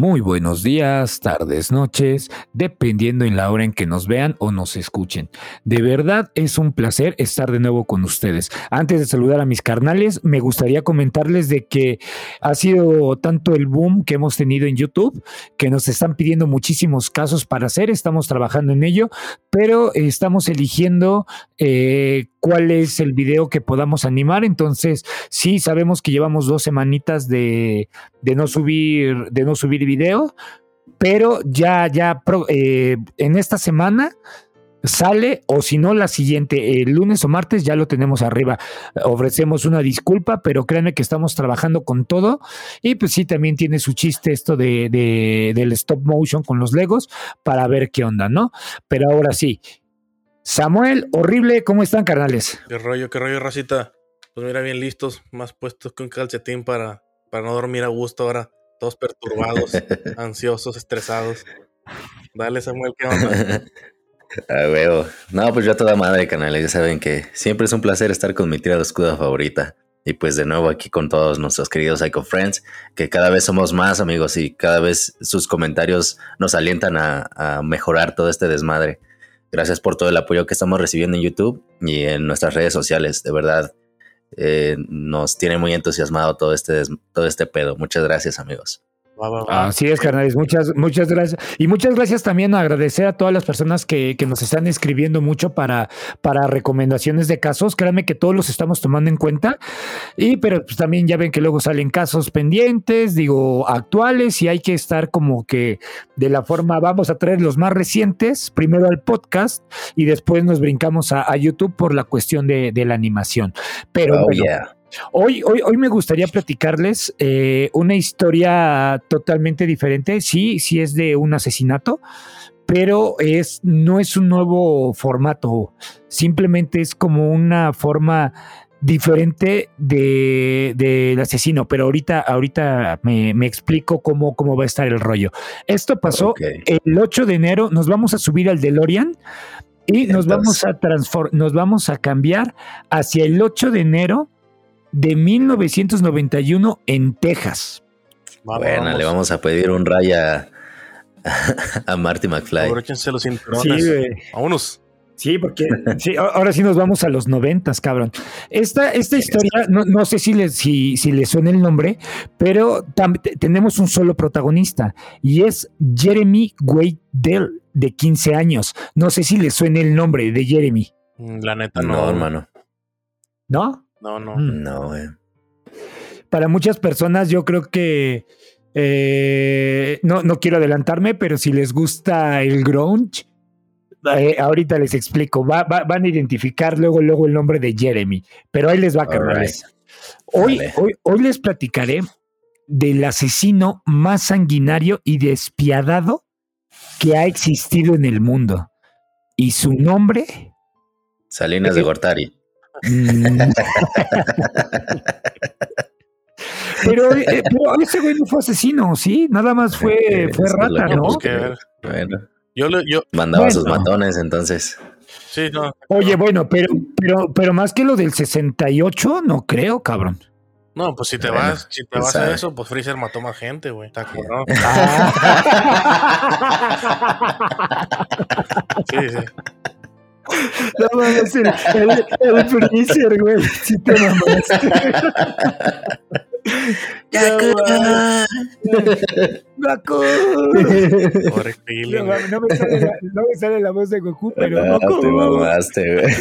Muy buenos días, tardes, noches, dependiendo en la hora en que nos vean o nos escuchen. De verdad es un placer estar de nuevo con ustedes. Antes de saludar a mis carnales, me gustaría comentarles de que ha sido tanto el boom que hemos tenido en YouTube que nos están pidiendo muchísimos casos para hacer. Estamos trabajando en ello, pero estamos eligiendo eh, cuál es el video que podamos animar. Entonces, sí, sabemos que llevamos dos semanitas de, de no subir, de no subir video, pero ya, ya eh, en esta semana sale o si no la siguiente, el lunes o martes ya lo tenemos arriba. Ofrecemos una disculpa, pero créanme que estamos trabajando con todo y pues sí, también tiene su chiste esto de, de, del stop motion con los Legos para ver qué onda, ¿no? Pero ahora sí. Samuel, horrible, ¿cómo están, carnales? Qué rollo, qué rollo, racita. Pues mira, bien listos, más puestos que un calcetín para, para no dormir a gusto ahora todos perturbados, ansiosos, estresados. Dale, Samuel, ¿qué onda? A huevo. No, pues yo a toda madre, canales. Ya saben que siempre es un placer estar con mi tira de escudo favorita. Y pues de nuevo aquí con todos nuestros queridos Psycho Friends, que cada vez somos más amigos y cada vez sus comentarios nos alientan a, a mejorar todo este desmadre. Gracias por todo el apoyo que estamos recibiendo en YouTube y en nuestras redes sociales. De verdad, eh, nos tiene muy entusiasmado todo este, todo este pedo. Muchas gracias, amigos. Así es, carnales. Muchas, muchas gracias. Y muchas gracias también a agradecer a todas las personas que, que, nos están escribiendo mucho para, para recomendaciones de casos. Créanme que todos los estamos tomando en cuenta. Y pero pues, también ya ven que luego salen casos pendientes, digo, actuales, y hay que estar como que de la forma, vamos a traer los más recientes, primero al podcast, y después nos brincamos a, a YouTube por la cuestión de, de la animación. Pero oh, yeah. Hoy, hoy, hoy me gustaría platicarles eh, una historia totalmente diferente. Sí, sí es de un asesinato, pero es, no es un nuevo formato. Simplemente es como una forma diferente del de, de asesino, pero ahorita, ahorita me, me, explico cómo, cómo va a estar el rollo. Esto pasó okay. el 8 de enero, nos vamos a subir al DeLorean y nos vamos a nos vamos a cambiar hacia el 8 de enero de 1991 en Texas. Vamos, bueno, vamos. le vamos a pedir un raya a, a Marty McFly. Abróchense los cinturones. Sí, Vámonos. Sí, porque sí, ahora sí nos vamos a los noventas, cabrón. Esta, esta historia, no, no sé si le, si, si le suena el nombre, pero tenemos un solo protagonista y es Jeremy Wade Dell, de 15 años. No sé si le suena el nombre de Jeremy. La neta, no, no hermano. ¿No? No, no. No, eh. Para muchas personas yo creo que eh, no, no quiero adelantarme, pero si les gusta el grunge, eh, ahorita les explico. Va, va, van a identificar luego, luego el nombre de Jeremy. Pero ahí les va, carnales. Right. Hoy, vale. hoy, hoy les platicaré del asesino más sanguinario y despiadado que ha existido en el mundo. Y su nombre. Salinas de Gortari. pero, eh, pero, ese güey no fue asesino, ¿sí? Nada más fue, eh, fue rata, ¿no? Bueno. Yo, yo, Mandaba bueno. sus matones, entonces. Sí, no. Oye, bueno, pero, pero, pero más que lo del 68, no creo, cabrón. No, pues si te bueno, vas, si te vas sabe. a eso, pues Freezer mató más gente, güey. Está cabrón. sí, sí. No mames, el, el, el Freezer, güey. Si te mamaste. ¡Gaku! Horrible. No, no, me sale la, no me sale la voz de Goku, pero no, Goku. te mamaste, güey.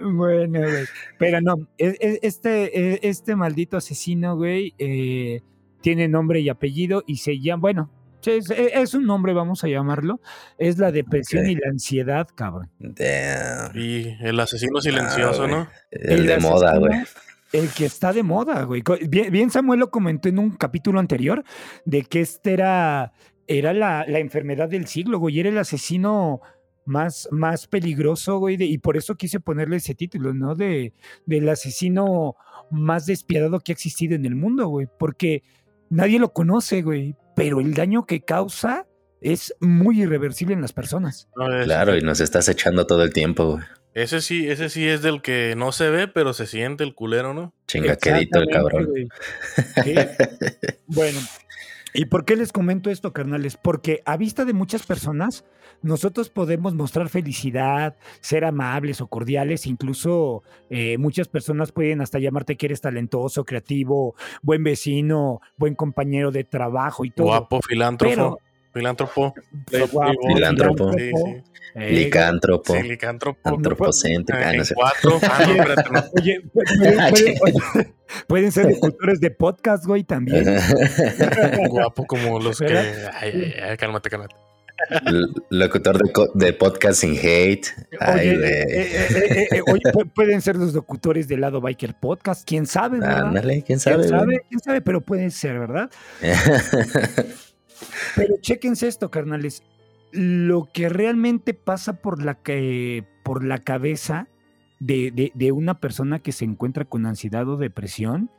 Bueno, güey. Pero no, este, este maldito asesino, güey, eh, tiene nombre y apellido y se llama, bueno, es, es, un nombre, vamos a llamarlo. Es la depresión okay. y la ansiedad, cabrón. Damn. Y el asesino silencioso, ah, ¿no? El, el de moda, güey. El que está de moda, güey. Bien, bien, Samuel lo comentó en un capítulo anterior de que este era, era la, la enfermedad del siglo, güey. Era el asesino más, más peligroso, güey. De, y por eso quise ponerle ese título, ¿no? De, del asesino más despiadado que ha existido en el mundo, güey. Porque nadie lo conoce, güey. Pero el daño que causa es muy irreversible en las personas. No, claro, y nos estás echando todo el tiempo, güey. Ese sí, ese sí es del que no se ve, pero se siente el culero, ¿no? Chingaquedito el cabrón. bueno, ¿y por qué les comento esto, carnales? Porque a vista de muchas personas, nosotros podemos mostrar felicidad, ser amables o cordiales, incluso eh, muchas personas pueden hasta llamarte que eres talentoso, creativo, buen vecino, buen compañero de trabajo y todo. Guapo, filántropo. filántropo. filántropo. Sí, sí. licántropo. Sí, licántropo. Antropocéntrico. Cuatro. Ah, no, espérate, no. Oye, pueden, pueden- pueden ser locutores de podcast, güey, también. Guapo como los que. Ay, ay, ay, cálmate, cálmate. Locutor de, de podcast sin hate. Ay, Oye, güey. eh, eh, eh, eh, oye, pu- pueden ser los locutores del lado Biker Podcast, quién sabe, ¿verdad? Ándale, quién sabe. ¿Quién sabe? ¿Quién sabe? Pero puede ser, ¿verdad? Pero chéquense esto, carnales. Lo que realmente pasa por la, que, por la cabeza de, de- de una persona que se encuentra con ansiedad o depresión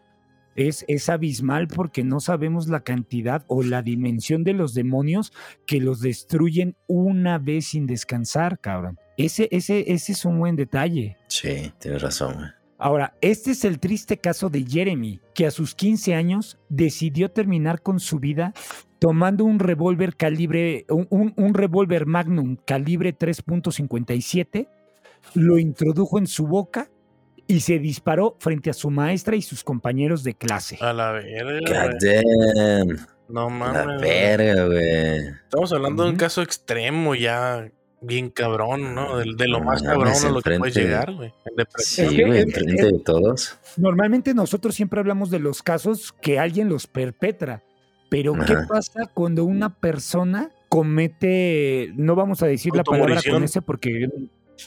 es, es abismal porque no sabemos la cantidad o la dimensión de los demonios que los destruyen una vez sin descansar, cabrón. Ese, ese, ese es un buen detalle. sí, tienes razón. Ahora, este es el triste caso de Jeremy, que a sus 15 años decidió terminar con su vida tomando un revólver calibre, un, un- un revólver Magnum calibre 3.57, lo introdujo en su boca y se disparó frente a su maestra y sus compañeros de clase. A la verga. God. No La mames. güey. verga, güey. Estamos hablando de un caso extremo ya bien cabrón, ¿no? De, de lo No más cabrón a lo que puedes llegar, güey. Sí, güey, enfrente de todos. Normalmente nosotros siempre hablamos de los casos que alguien los perpetra, pero ¿qué pasa cuando una persona comete, no vamos a decir la palabra con ese porque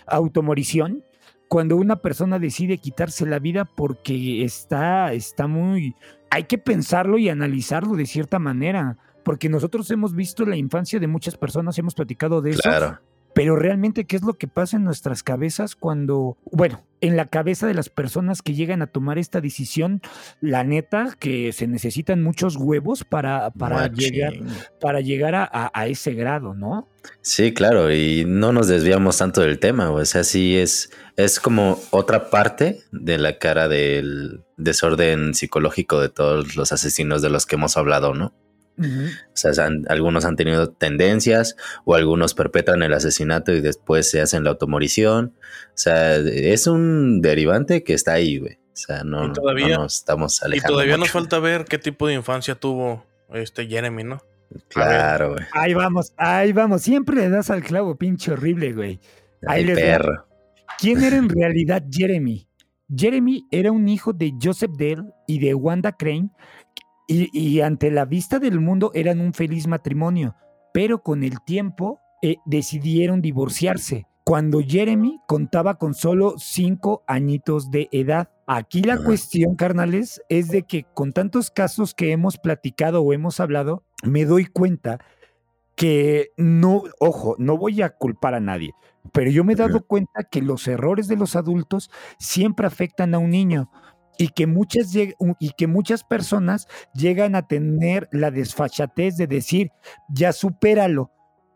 automorición, cuando una persona decide quitarse la vida porque está, está muy, hay que pensarlo y analizarlo de cierta manera, porque nosotros hemos visto la infancia de muchas personas, hemos platicado de eso, Claro. Pero realmente, ¿qué es lo que pasa en nuestras cabezas cuando, bueno, en la cabeza de las personas que llegan a tomar esta decisión, la neta, que se necesitan muchos huevos para, para, Machín. llegar, para llegar a, a- a ese grado, ¿no? Sí, claro, y no nos desviamos tanto del tema, o sea, sí es, es como otra parte de la cara del desorden psicológico de todos los asesinos de los que hemos hablado, ¿no? O sea, han- algunos han tenido tendencias o algunos perpetran el asesinato y después se hacen la automorición. O sea, es un derivante que está ahí, güey. O sea, no, Y todavía- no nos estamos Y alejando. todavía nos mucho. falta ver qué tipo de infancia tuvo este Jeremy, ¿no? Claro, güey. Ahí vamos, ahí vamos. Siempre le das al clavo, pinche horrible, güey. Ahí Ay, les perro. ¿Quién era en realidad Jeremy? Jeremy era un hijo de Joseph Dale y de Wanda Crane y, y ante la vista del mundo eran un feliz matrimonio, pero con el tiempo eh, decidieron divorciarse. Cuando Jeremy contaba con solo cinco añitos de edad. Aquí la cuestión, carnales, es de que con tantos casos que hemos platicado o hemos hablado, me doy cuenta que no, ojo, no voy a culpar a nadie, pero yo me he dado cuenta que los errores de los adultos siempre afectan a un niño y que muchas, y que muchas personas llegan a tener la desfachatez de decir, ya supéralo.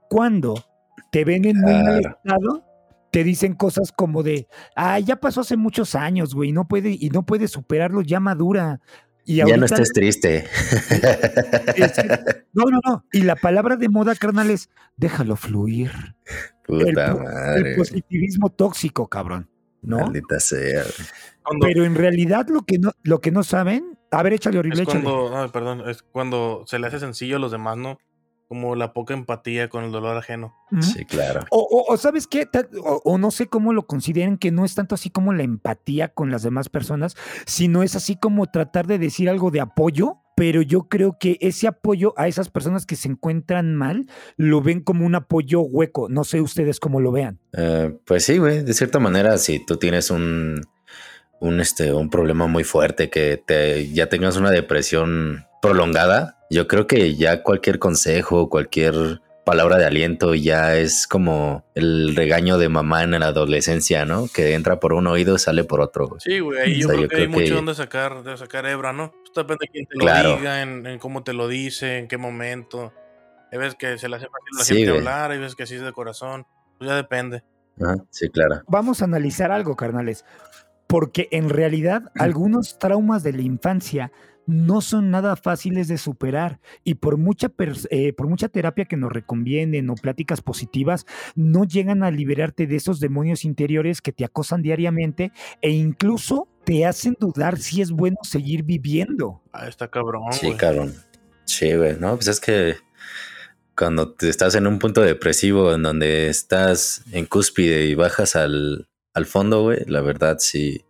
Cuando te ven en muy mal estado, te dicen cosas como de, ah, ya pasó hace muchos años, güey, no puede, y no puede superarlo, ya madura. Y Ya no estés triste. No, no, no. Y la palabra de moda, carnal, es déjalo fluir. El, Puta madre. el positivismo tóxico, cabrón. ¿No? Maldita sea. Cuando, Pero en realidad lo que no, lo que no saben, a ver, échale horrible, es échale. cuando, ay, perdón, es cuando se le hace sencillo a los demás, ¿no? Como la poca empatía con el dolor ajeno. Sí, claro. O, o- o sabes qué, o, o no sé cómo lo consideren, que no es tanto así como la empatía con las demás personas, sino es así como tratar de decir algo de apoyo, pero yo creo que ese apoyo a esas personas que se encuentran mal, lo ven como un apoyo hueco. No sé ustedes cómo lo vean. Eh, pues sí, güey. De cierta manera, si tú tienes un, un, este, un problema muy fuerte, que te, ya tengas una depresión prolongada, yo creo que ya cualquier consejo, cualquier palabra de aliento ya es como el regaño de mamá en la adolescencia, ¿no? Que entra por un oído y sale por otro. güey. Sí, güey, ahí O yo sea, creo yo que hay creo que- mucho donde sacar, de sacar hebra, ¿no? Pues depende de quién te lo diga, en, en cómo te lo dice, en qué momento. Hay veces que se le hace fácil a la Sí, gente güey. hablar, hay veces que sí es de corazón. Pues ya depende. sí, claro. Vamos a analizar algo, carnales. Porque en realidad algunos traumas de la infancia no son nada fáciles de superar y por mucha, eh, por mucha terapia que nos recomienden o pláticas positivas, no llegan a liberarte de esos demonios interiores que te acosan diariamente e incluso te hacen dudar si es bueno seguir viviendo. Ah, está cabrón. Sí, cabrón. Sí, güey. No, pues es que cuando te estás en un punto depresivo en donde estás en cúspide y bajas al, al fondo, güey, la verdad sí,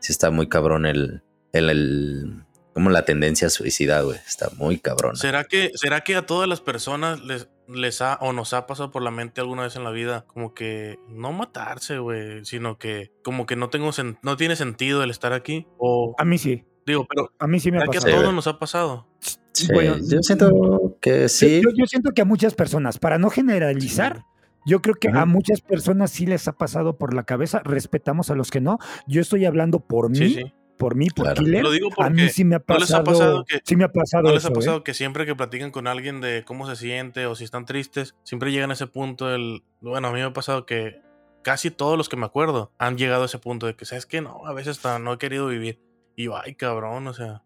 sí está muy cabrón el, el como la tendencia a suicidar, güey. Está muy cabrón. ¿Será que, ¿Será que a todas las personas les, les ha o nos ha pasado por la mente alguna vez en la vida como que no matarse, güey, sino que como que no tengo no tiene sentido el estar aquí? O a mí sí. Digo, pero a mí sí me ha pasado. que a todos nos ha pasado. Sí, bueno, yo siento que sí. Yo, siento que a muchas personas, para no generalizar, Yo creo que a muchas personas sí les ha pasado por la cabeza. Respetamos a los que no. Yo estoy hablando por mí. Sí, por mí, por Killer, Lo digo porque a mí sí me ha pasado, que, sí me ha pasado ¿no les ha ¿eh? pasado que siempre que platican con alguien de cómo se siente o si están tristes, siempre llegan a ese punto del, bueno, a mí me ha pasado que casi todos los que me acuerdo han llegado a ese punto de que, ¿sabes que No, a veces hasta no he querido vivir. Y yo, ay, cabrón, o sea,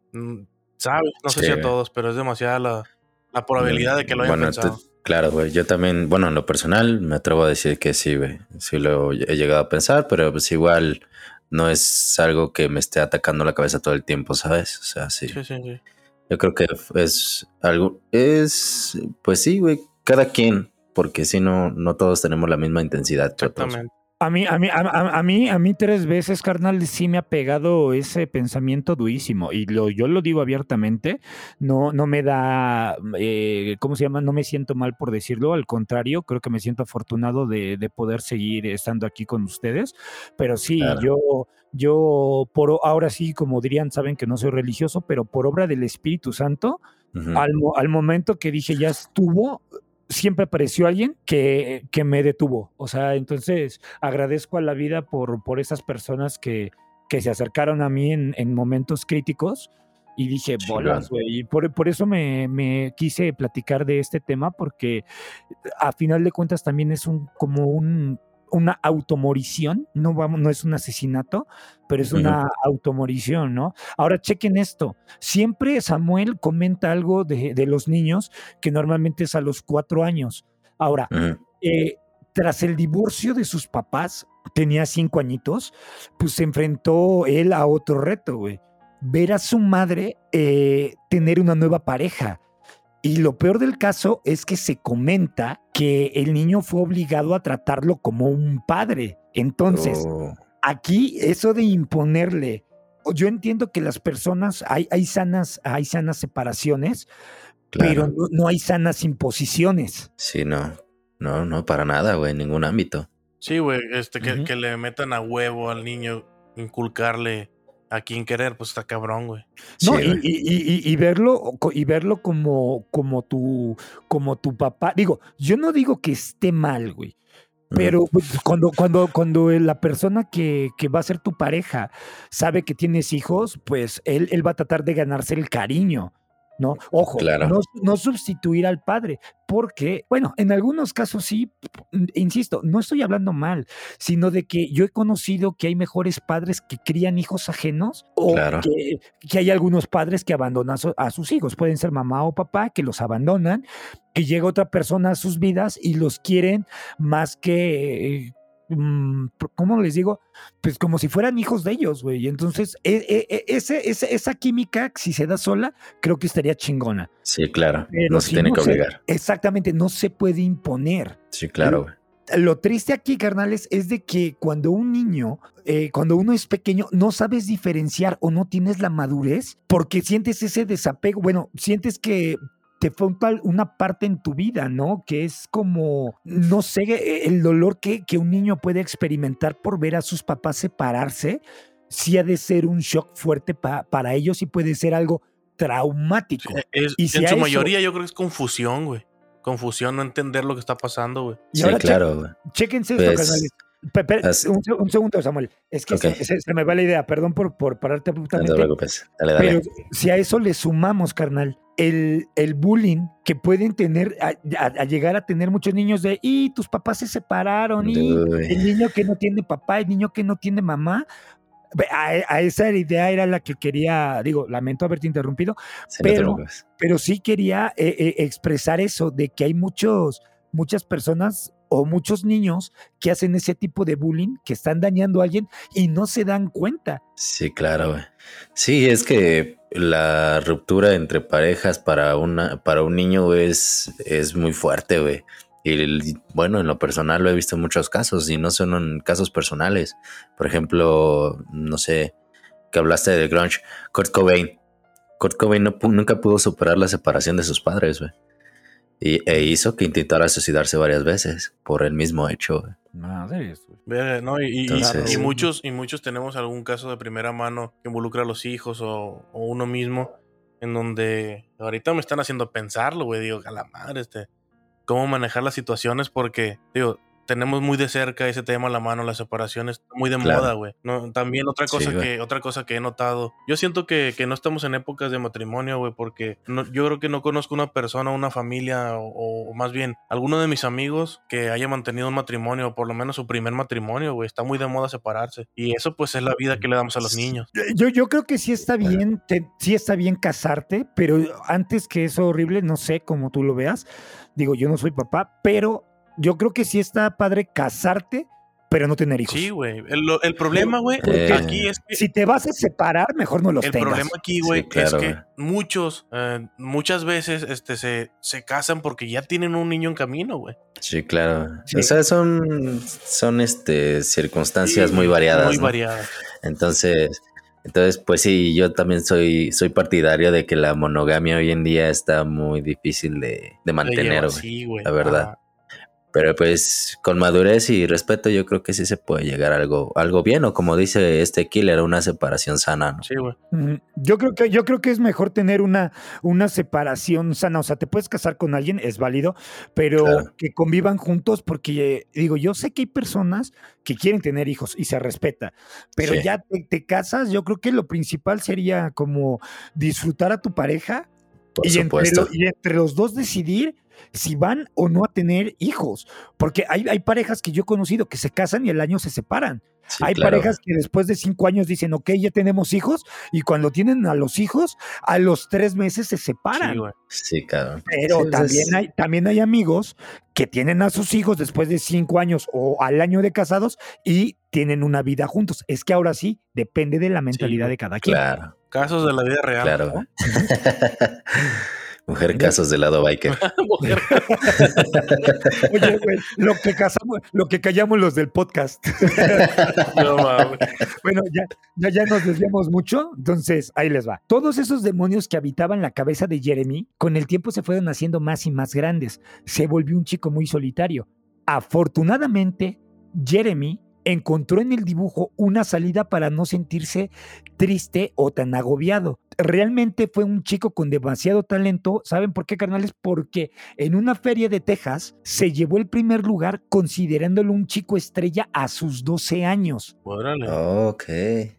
sabes, no sé si a todos, pero es demasiada la, la probabilidad de que lo hayan pensado. Claro, güey. Yo también, bueno, en lo personal me atrevo a decir que sí, güey. Sí lo he llegado a pensar, pero pues igual no es algo que me esté atacando la cabeza todo el tiempo, ¿sabes? O sea, sí. Sí, sí, sí. Yo creo que es algo, es, pues sí, güey, cada quien, porque si no, no todos tenemos la misma intensidad. Exactamente. A mí, a mí, a, mí, a mí tres veces, carnal, sí me ha pegado ese pensamiento durísimo. Y lo, yo lo digo abiertamente, no, no me da, eh, ¿cómo se llama? No me siento mal por decirlo. Al contrario, creo que me siento afortunado de, poder seguir estando aquí con ustedes. Pero sí, yo, yo, por ahora sí, como dirían, saben que no soy religioso, pero por obra del Espíritu Santo, al, al, momento que dije ya estuvo, siempre apareció alguien que, que, me detuvo. O sea, entonces agradezco a la vida por, por esas personas que, que se acercaron a mí en, en momentos críticos. Y dije, bolas, güey. Y por, por eso me, me, quise platicar de este tema, porque a final de cuentas también es un como un una automorición, no, vamos, no es un asesinato, pero es una automorición, ¿no? Ahora chequen esto, siempre Samuel comenta algo de, los niños que normalmente es a los cuatro años. Ahora, eh, tras el divorcio de sus papás, tenía cinco añitos, pues se enfrentó él a otro reto, güey. Ver a su madre eh, tener una nueva pareja. Y lo peor del caso es que se comenta que el niño fue obligado a tratarlo como un padre. Entonces, oh. aquí eso de imponerle, yo entiendo que las personas, hay, hay, sanas, hay sanas separaciones, pero no, hay sanas imposiciones. Sí, no, no, no, para nada, güey, en ningún ámbito. Sí, güey, este, que, que le metan a huevo al niño, inculcarle a quien querer, pues está cabrón, güey. No, y, verlo, y verlo como, como tu, como tu papá. Digo, yo no digo que esté mal, güey. Pero pues, cuando, cuando, cuando la persona que, que, va a ser tu pareja sabe que tienes hijos, pues él, él va a tratar de ganarse el cariño. ¿No? Ojo, no, sustituir al padre, porque, bueno, en algunos casos sí, insisto, no estoy hablando mal, sino de que yo he conocido que hay mejores padres que crían hijos ajenos o que, que, hay algunos padres que abandonan a sus hijos, pueden ser mamá o papá, que los abandonan, que llega otra persona a sus vidas y los quieren más que Mm, ¿cómo les digo? Pues como si fueran hijos de ellos, güey. Entonces, e, e, e, ese, esa química, si se da sola, creo que estaría chingona. Sí, claro. no se tiene que obligar. exactamente, no se puede imponer. Sí, claro, güey. Lo triste aquí, carnales, es de que cuando un niño, eh, cuando uno es pequeño, no sabes diferenciar o no tienes la madurez porque sientes ese desapego. Bueno, sientes que te falta una parte en tu vida, ¿no? Que es como, no sé, el dolor que, que un niño puede experimentar por ver a sus papás separarse, sí ha de ser un shock fuerte para ellos y puede ser algo traumático. y en su mayoría yo creo que es confusión, güey. Confusión, no entender lo que está pasando, güey. Sí, claro, güey. Chéquense esto, pues, Pepe, As- un, se- un segundo, Samuel. Es que se, me va la idea. Perdón por, por pararte No te abruptamente. preocupes. Dale, dale. Pero si a eso le sumamos, carnal, el, el bullying que pueden tener, a, a- a llegar a tener muchos niños de, y tus papás se separaron, y Uy. el niño que no tiene papá, el niño que no tiene mamá. A, a esa idea era la que quería, digo, lamento haberte interrumpido, Sí, pero- pero sí quería eh, eh, expresar eso de que hay muchos, muchas personas o muchos niños que hacen ese tipo de bullying, que están dañando a alguien y no se dan cuenta. Sí, claro. Sí, es que la ruptura entre parejas para una, para un niño es, es muy fuerte, güey. Y bueno, en lo personal lo he visto en muchos casos y no son en casos personales. Por ejemplo, no sé, que hablaste de grunge, Kurt Cobain. Kurt Cobain no nunca pudo superar la separación de sus padres, güey. Y, e hizo que intentara suicidarse varias veces por el mismo hecho. Madre. No, y, y- Entonces- y muchos, y muchos tenemos algún caso de primera mano que involucra a los hijos o, o uno mismo, en donde ahorita me están haciendo pensarlo, güey. Digo, a la madre, este, cómo manejar las situaciones, porque, digo, tenemos muy de cerca ese tema a la mano, las separaciones, muy de Claro. moda, güey. No, también otra Sí, cosa güey. que, otra cosa que he notado. Yo siento que, que no estamos en épocas de matrimonio, güey, porque no- yo creo que no conozco una persona, una familia, o, o más bien, alguno de mis amigos que haya mantenido un matrimonio, o por lo menos su primer matrimonio, güey. Está muy de moda separarse. Y eso, pues, es la vida que le damos a los niños. Yo, yo creo que sí está bien, te- sí está bien casarte, pero antes que eso horrible, no sé cómo tú lo veas. Digo, yo no soy papá, pero yo creo que sí está padre casarte, pero no tener hijos. Sí, güey. El, lo- el problema, güey, Eh. aquí es que Si te vas a separar, mejor no los el tengas. problema aquí, Sí, güey, claro, es que muchos, eh, muchas veces, este, se, se casan porque ya tienen un niño en camino, güey. Sí, claro. Sí. O sea, son, son este, circunstancias Sí, muy variadas. Muy ¿no? variadas. Entonces, entonces, pues sí, yo también soy, soy partidario de que la monogamia hoy en día está muy difícil de, de mantener, lleva güey. güey. la verdad. Pero pues con madurez y respeto yo creo que sí se puede llegar a algo, algo bien, o como dice este killer, una separación sana, ¿no? Sí, güey. Ujú. Yo creo que yo creo que es mejor tener una, una separación sana. O sea, te puedes casar con alguien, es válido, pero Claro. que convivan juntos, porque eh, digo, yo sé que hay personas que quieren tener hijos y se respeta, pero Sí. ya te, te casas, yo creo que lo principal sería como disfrutar a tu pareja Por y entre, supuesto. lo- y entre los dos decidir si van o no a tener hijos. Porque hay, hay parejas que yo he conocido que se casan y al año se separan. Sí, Hay claro. parejas que después de cinco años dicen, ok, ya tenemos hijos, y cuando tienen a los hijos, a los tres meses se separan. Sí, cabrón. Pero Sí, también, es- hay, también hay amigos que tienen a sus hijos después de cinco años o al año de casados y tienen una vida juntos. Es que ahora sí, depende de la mentalidad de cada quien. Claro, Casos de la vida real. claro. Mujer casos del lado biker. Mujer. Oye, güey, lo que casamos, lo que callamos los del podcast. No. Bueno, ya, ya, ya nos desviamos mucho, entonces ahí les va. Todos esos demonios que habitaban la cabeza de Jeremy, con el tiempo se fueron haciendo más y más grandes. Se volvió un chico muy solitario. Afortunadamente, Jeremy encontró en el dibujo una salida para no sentirse triste o tan agobiado. Realmente fue un chico con demasiado talento. ¿Saben por qué, carnales? Porque en una feria de Texas se llevó el primer lugar considerándolo un chico estrella a sus 12 años. Órale. Ok.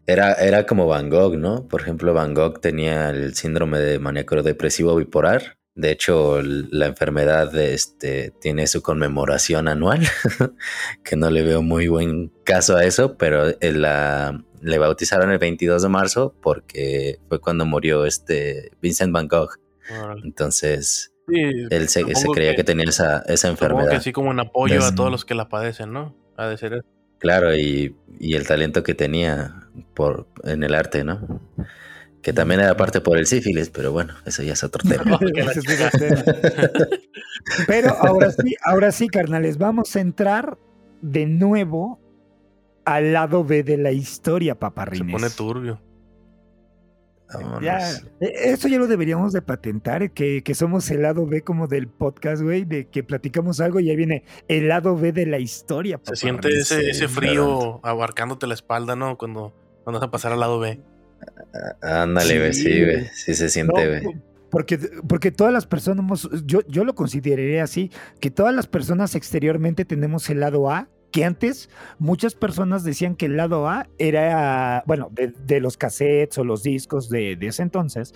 Era, era como Van Gogh, ¿no? Por ejemplo, Van Gogh tenía el síndrome de maníaco depresivo bipolar. De hecho, la enfermedad este, tiene su conmemoración anual, que no le veo muy buen caso a eso, pero eh, la, le bautizaron el 22 de marzo porque fue cuando murió este Vincent Van Gogh. Entonces, Sí, él se, creía que, tenía esa, esa que enfermedad. así como en apoyo a todos los que la padecen, ¿no? Ha de ser eso. Claro, y, y el talento que tenía por, en el arte, ¿no? Que también era parte por el sífilis, pero bueno, eso ya es otro tema. Pero ahora sí, ahora sí, carnales, vamos a entrar de nuevo al lado B de la historia, Se paparrines. pone turbio. Ya, eh, eso ya lo deberíamos de patentar, que, que somos el lado B como del podcast, güey, de que platicamos algo y ahí viene el lado B de la historia. Se siente ese, ese frío abarcándote la espalda, ¿no? Cuando, cuando vas a pasar al lado B. Ándale, Sí, sí, güey. güey. Sí se No, siente, porque, porque todas las personas, yo, yo lo consideraría así, que todas las personas exteriormente tenemos el lado A, que antes muchas personas decían que el lado A era, bueno, de, los cassettes o los discos de, ese entonces,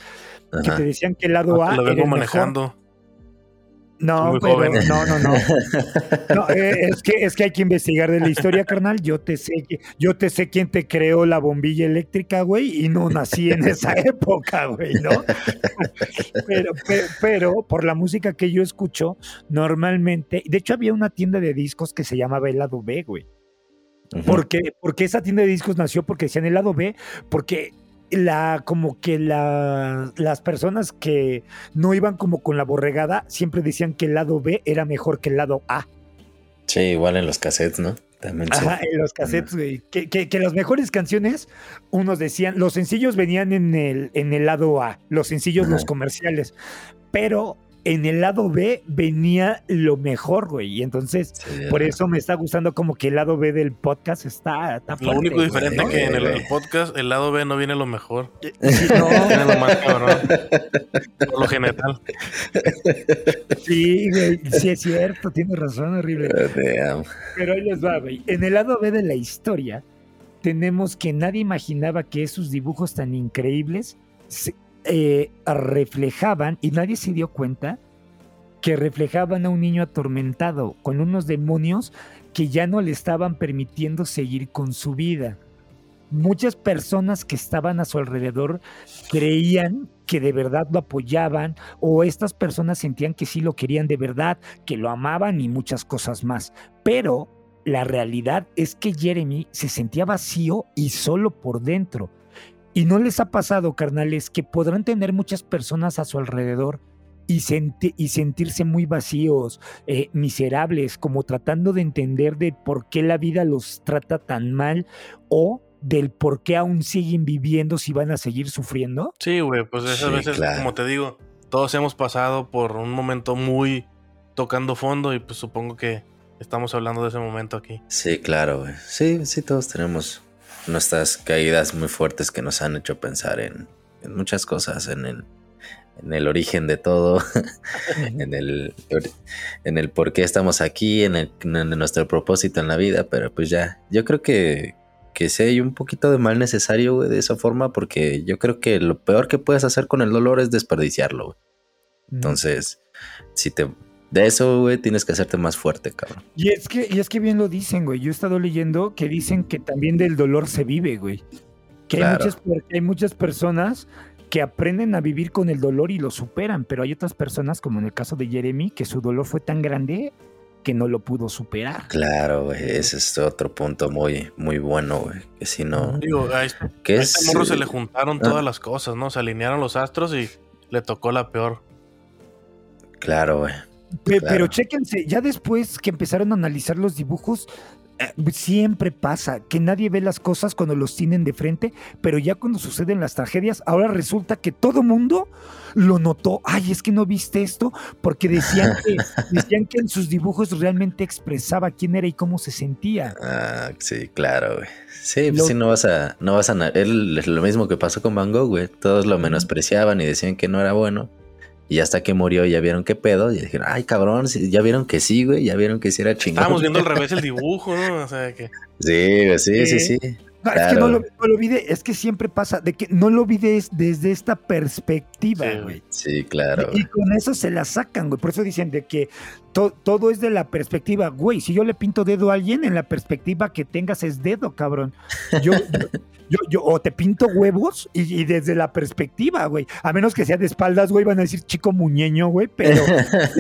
que te decían que el lado ah, A... Lo vengo manejando. No, pero, no, no, no, no. Eh, es, que, es que hay que investigar de la historia, carnal. Yo te sé, yo te sé quién te creó la bombilla eléctrica, güey, y no nací en esa época, güey, ¿no? Pero, pero, por la música que yo escucho, normalmente, de hecho había una tienda de discos que se llamaba El Lado B, güey. Porque, porque esa tienda de discos nació porque decían el lado B, porque la como que la, las personas que no iban como con la borregada siempre decían que el lado B era mejor que el lado A. Sí, igual en los cassettes, ¿no? También Ajá, en los cassettes, güey. Que, que, las mejores canciones, unos decían, los sencillos venían en el, en el lado A, los sencillos, los comerciales. Pero en el lado B venía lo mejor, güey. Y entonces, por eso me está gustando como que el lado B del podcast está, está Lo único diferente es que en el, podcast, el lado B no viene lo mejor. no. Viene lo más cabrón. Por lo general. Sí, güey. Sí, es cierto. Tienes razón, horrible. Pero ahí les va, güey. En el lado B de la historia, tenemos que nadie imaginaba que esos dibujos tan increíbles eh, reflejaban, y nadie se dio cuenta, que reflejaban a un niño atormentado con unos demonios que ya no le estaban permitiendo seguir con su vida. Muchas personas que estaban a su alrededor creían que de verdad lo apoyaban o estas personas sentían que sí lo querían de verdad, que lo amaban y muchas cosas más. Pero la realidad es que Jeremy se sentía vacío y solo por dentro. Y no les ha pasado, carnales, que podrán tener muchas personas a su alrededor y, y sentirse muy vacíos, eh, miserables, como tratando de entender de por qué la vida los trata tan mal o del por qué aún siguen viviendo si van a seguir sufriendo. Sí, güey, pues esas veces, como te digo, todos hemos pasado por un momento muy tocando fondo y pues supongo que estamos hablando de ese momento aquí. Sí, claro, güey. Sí, sí, todos tenemos nuestras caídas muy fuertes que nos han hecho pensar en, muchas cosas, en el, en el origen de todo, en, el, en el por qué estamos aquí, en, el, nuestro propósito en la vida, pero pues ya, yo creo que, que sí hay un poquito de mal necesario, de esa forma, porque yo creo que lo peor que puedes hacer con el dolor es desperdiciarlo, Entonces, si te de eso, güey, tienes que hacerte más fuerte, cabrón. Y es que, y es que bien lo dicen, güey. Yo he estado leyendo que dicen que también del dolor se vive, güey. Que hay, muchas, hay muchas personas que aprenden a vivir con el dolor y lo superan, pero hay otras personas, como en el caso de Jeremy, que su dolor fue tan grande que no lo pudo superar. Claro, güey, ese es otro punto muy, muy bueno, güey. Que si no. Digo, a este, este morro se le juntaron todas ah. las cosas, ¿no? Se alinearon los astros y le tocó la peor. Claro, güey. Pero chéquense, ya después que empezaron a analizar los dibujos, eh, siempre pasa que nadie ve las cosas cuando los tienen de frente, pero ya cuando suceden las tragedias, ahora resulta que todo mundo lo notó. Ay, es que no viste esto, porque decían que, decían que en sus dibujos realmente expresaba quién era y cómo se sentía. Ah, sí, claro, güey. Sí, pues sí, no vas a, no vas a, es lo mismo que pasó con Van Gogh, güey. Todos lo menospreciaban y decían que no era bueno. Y hasta que murió ya vieron qué pedo. Y dijeron, ay cabrón, ya vieron que sí, güey. Ya vieron que sí era chingón. Estábamos viendo al revés el dibujo, ¿no? O sea que... Sí, sí, sí, sí. Es que no lo, vi es que siempre pasa, de que no lo vi desde esta perspectiva, güey. Sí, claro. Y, con eso se la sacan, güey. Por eso dicen de que todo es de la perspectiva, güey. Si yo le pinto dedo a alguien, en la perspectiva que tengas es dedo, cabrón. yo, yo, yo, o te pinto huevos y, desde la perspectiva, güey. A menos que sea de espaldas, güey, van a decir chico muñeño, güey, pero,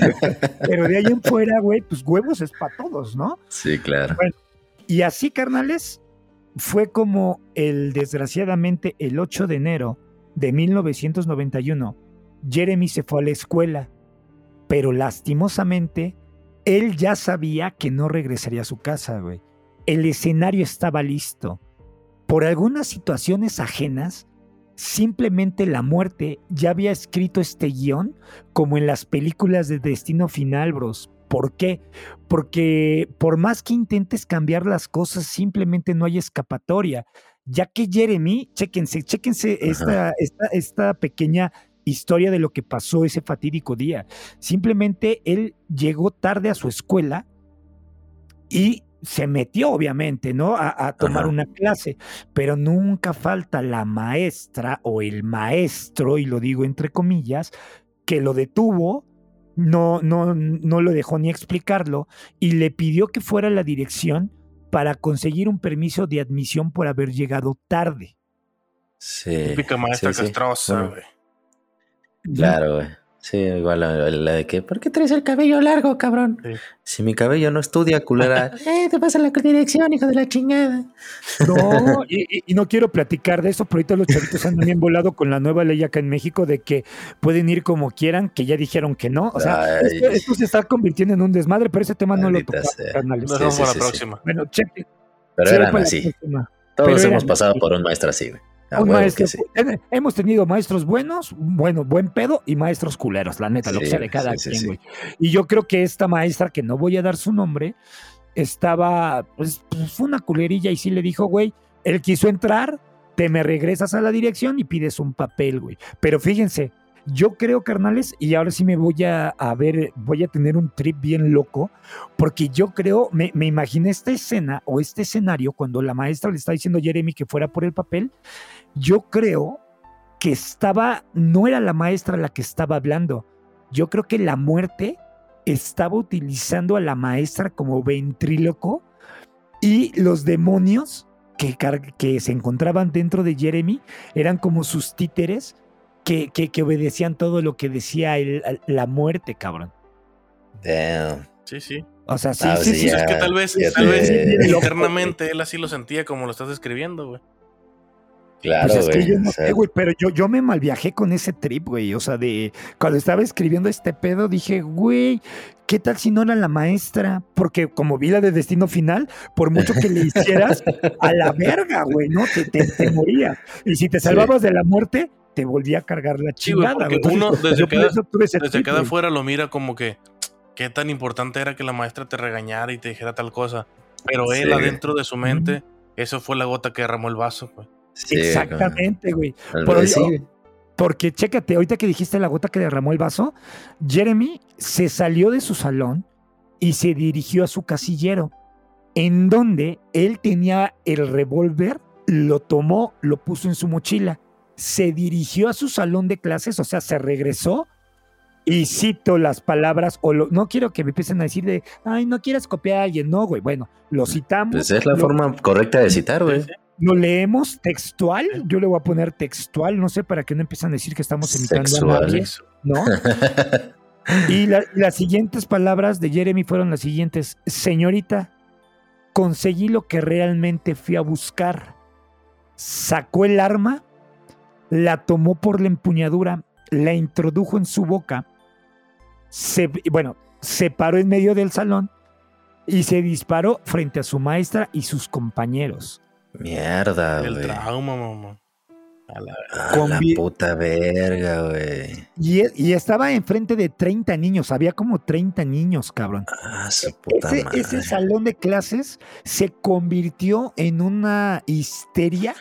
pero de ahí en fuera, güey, pues huevos es para todos, ¿no? Sí, claro. y así, carnales, fue como el, desgraciadamente, el 8 de enero de 1991, Jeremy se fue a la escuela, pero lastimosamente, él ya sabía que no regresaría a su casa, güey. El escenario estaba listo por algunas situaciones ajenas, simplemente la muerte ya había escrito este guion como en las películas de Destino Final, bros. ¿Por qué? Porque por más que intentes cambiar las cosas, simplemente no hay escapatoria. Ya que Jeremy, chéquense, chéquense esta, esta, esta pequeña historia de lo que pasó ese fatídico día. Simplemente él llegó tarde a su escuela y se metió, obviamente, ¿no? A, a tomar Ajá. una clase, pero nunca falta la maestra o el maestro, y lo digo entre comillas, que lo detuvo, no, no, no lo dejó ni explicarlo, y le pidió que fuera a la dirección para conseguir un permiso de admisión por haber llegado tarde. Sí. Típica maestra sí, sí. castrosa, Bueno, güey. Claro, güey. Sí, igual la, la de que, ¿por qué traes el cabello largo, cabrón? Sí. Si mi cabello no estudia, culera. eh, te pasa la dirección, hijo de la chingada. No, y, y- no quiero platicar de eso, pero ahorita los chavitos andan bien volado con la nueva ley acá en México de que pueden ir como quieran, que ya dijeron que no. O sea, esto, esto se está convirtiendo en un desmadre, pero ese tema no lo tocamos, Sí, sí, para sí, la próxima. Bueno, cheque. Pero la así. Todos pero hemos pasado así. por un maestro así, güey. A Un huevo maestro, que sí. eh, hemos tenido maestros buenos, bueno, buen pedo y maestros culeros, la neta, lo que sea de cada sí, quien, güey. Y yo creo que esta maestra, que no voy a dar su nombre, estaba, pues, pues, fue una culerilla y sí le dijo, güey, él quiso entrar, te me regresas a la dirección y pides un papel, güey. Pero fíjense, yo creo, carnales, y ahora sí me voy a, a ver, voy a tener un trip bien loco, porque yo creo, me, me imaginé esta escena o este escenario cuando la maestra le está diciendo a Jeremy que fuera por el papel, yo creo que estaba, no era la maestra la que estaba hablando, yo creo que la muerte estaba utilizando a la maestra como ventríloco y los demonios que, que se encontraban dentro de Jeremy eran como sus títeres que, que, que obedecían todo lo que decía el- la muerte, cabrón. Damn. Sí, sí. O sea, sí, Ah, sí, sí, sí. Pues es que tal vez, tal te- vez Sí, internamente él así lo sentía como lo estás describiendo, güey. Claro, Pues es que güey. yo no sé, güey, pero yo, yo me malviajé con ese trip, güey. O sea, de cuando estaba escribiendo este pedo, dije, güey, ¿qué tal si no era la maestra? Porque como vi la de Destino Final, por mucho que le hicieras, a la verga, güey, ¿no? Te, te, te moría. Y si te Sí. salvabas de la muerte, te volvía a cargar la Sí, güey, chingada. porque güey. uno desde cada- Desde trip, cada afuera lo mira como que qué tan importante era que la maestra te regañara y te dijera tal cosa. Pero él Sí, adentro de su mente, eso fue la gota que derramó el vaso, güey. Sí, Exactamente, güey. sí, güey. Porque chécate, ahorita que dijiste la gota que derramó el vaso, Jeremy se salió de su salón y se dirigió a su casillero, en donde él tenía el revólver, lo tomó, lo puso en su mochila, se dirigió a su salón de clases, o sea, se regresó y cito las palabras, o lo- no quiero que me empiecen a decir de, ay, no quieres copiar a alguien, no, güey, bueno, lo citamos. Pues es la lo- forma correcta de citar, güey. Lo leemos textual, yo le voy a poner textual, no sé para que no empiezan a decir que estamos imitando Sexual. a nadie, ¿no? Y la- las siguientes palabras de Jeremy fueron las siguientes. Señorita, conseguí lo que realmente fui a buscar. Sacó el arma, la tomó por la empuñadura, la introdujo en su boca, se, bueno, se paró en medio del salón y se disparó frente a su maestra y sus compañeros. Mierda, El güey. trauma, mamá. A la- A la puta verga, güey. Y, e- y estaba enfrente de 30 niños, había como 30 niños, cabrón. Ah, su puta Ese, madre. ese salón de clases se convirtió en una histeria,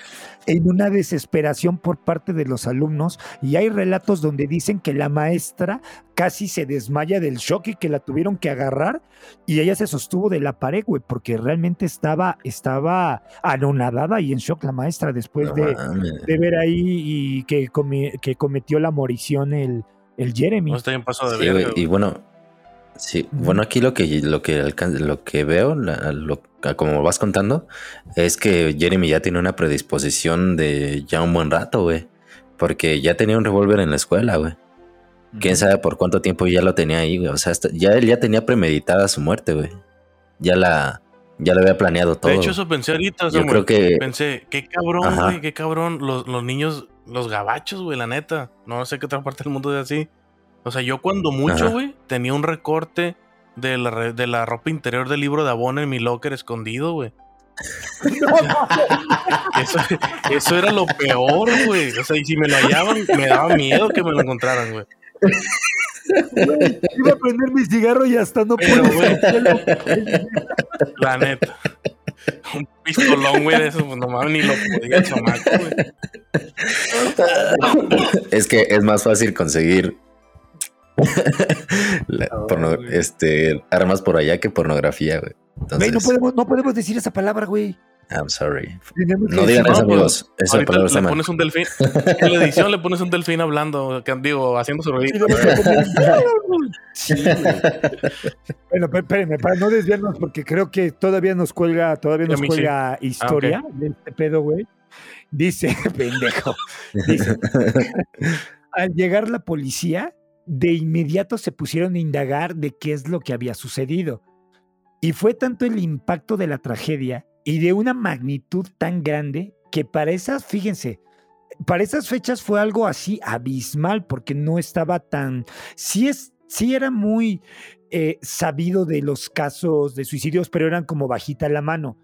en una desesperación por parte de los alumnos y hay relatos donde dicen que la maestra casi se desmaya del shock y que la tuvieron que agarrar y ella se sostuvo de la pared, güey, porque realmente estaba, estaba anonadada y en shock la maestra después No de, ver ahí y que, comi- que cometió la morición el, el Jeremy. No está bien pasado de Sí, verga, Y bueno, sí, bueno, aquí lo que lo que lo que veo, la- lo- como vas contando, es que Jeremy ya tiene una predisposición de ya un buen rato, güey. Porque ya tenía un revólver en la escuela, güey. Quién sabe por cuánto tiempo ya lo tenía ahí, güey. O sea, hasta- ya él ya tenía premeditada su muerte, güey. Ya la, ya lo había planeado todo. De hecho, eso pensé ahorita. Yo creo que Pensé, qué cabrón, güey, qué cabrón. Los, los niños, los gabachos, güey, la neta. No sé qué otra parte del mundo es así. O sea, yo cuando mucho, güey, tenía un recorte de la, re- de la ropa interior del libro de Avon en mi locker escondido, güey. Eso, eso era lo peor, güey. O sea, y si me lo hallaban, me daba miedo que me lo encontraran, güey. Iba a prender mi cigarro y hasta no hacerlo. La neta. Un pistolón, güey, de eso, pues no mames, ni lo podía el chamaco, güey. es que es más fácil conseguir la No, porno- este, armas por allá que pornografía, güey. Güey, no podemos, no podemos decir esa palabra, güey. I'm sorry. No digan eso, amigos. Esa palabra le pones un delfín. En la edición le pones un delfín hablando, digo, haciendo su ruido. Sí, bueno, espérenme, para no desviarnos, porque creo que todavía nos cuelga, todavía nos cuelga ah, historia de este pedo, güey. Dice, pendejo. Dice, al llegar la policía, de inmediato se pusieron a indagar de qué es lo que había sucedido. Y fue tanto el impacto de la tragedia y de una magnitud tan grande que para esas, fíjense, para esas fechas fue algo así abismal porque no estaba tan, sí, es, sí era muy eh, sabido de los casos de suicidios, pero eran como bajita la mano.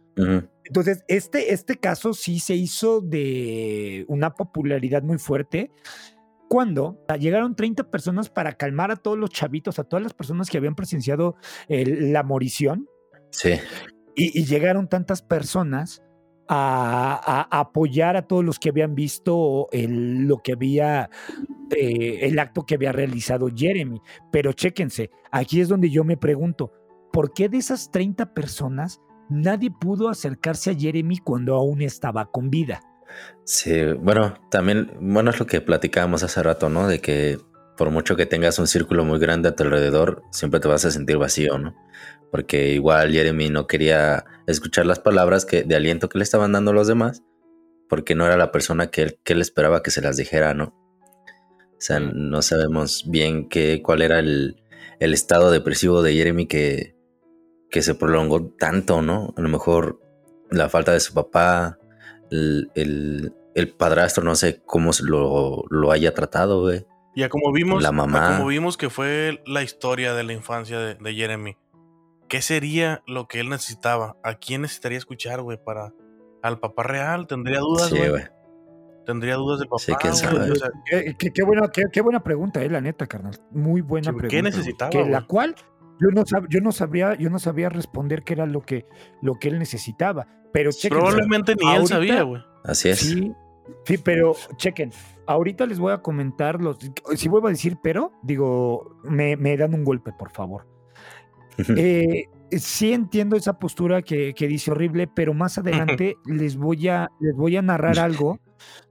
Entonces, este, este caso sí se hizo de una popularidad muy fuerte cuando llegaron 30 personas para calmar a todos los chavitos, a todas las personas que habían presenciado la morición. Sí. Y, llegaron tantas personas a, apoyar a todos los que habían visto el, lo que había, eh, el acto que había realizado Jeremy. Pero chéquense, aquí es donde yo me pregunto, ¿por qué de esas 30 personas nadie pudo acercarse a Jeremy cuando aún estaba con vida? Sí, bueno, también, bueno, es lo que platicábamos hace rato, ¿no? De que por mucho que tengas un círculo muy grande a tu alrededor, siempre te vas a sentir vacío, ¿no? Porque igual Jeremy no quería escuchar las palabras que, de aliento que le estaban dando los demás, porque no era la persona que él, que él esperaba que se las dijera, ¿no? O sea, no sabemos bien qué, cuál era el, estado depresivo de Jeremy que, que se prolongó tanto, ¿no? A lo mejor la falta de su papá, el, el, padrastro, no sé cómo lo, lo haya tratado, güey. Ya como vimos, la mamá. como vimos que fue la historia de la infancia de, Jeremy, ¿qué sería lo que él necesitaba? ¿A quién necesitaría escuchar, güey? Para al papá real, ¿tendría dudas, güey? ¿Tendría dudas del papá? Sí, quién sabe. qué, buena, qué, buena pregunta, eh, la neta, carnal. Muy buena pregunta. ¿Qué necesitaba? Que la cual yo no, yo no sabría, yo no sabía responder qué era lo que, lo que él necesitaba. Pero Probablemente ni él sabía, güey. Así es. Sí, sí, pero chequen. Ahorita les voy a comentar los. Si vuelvo a decir pero, digo, me, dan un golpe, por favor. Eh, sí entiendo esa postura que, dice horrible, pero más adelante les voy a, les voy a narrar algo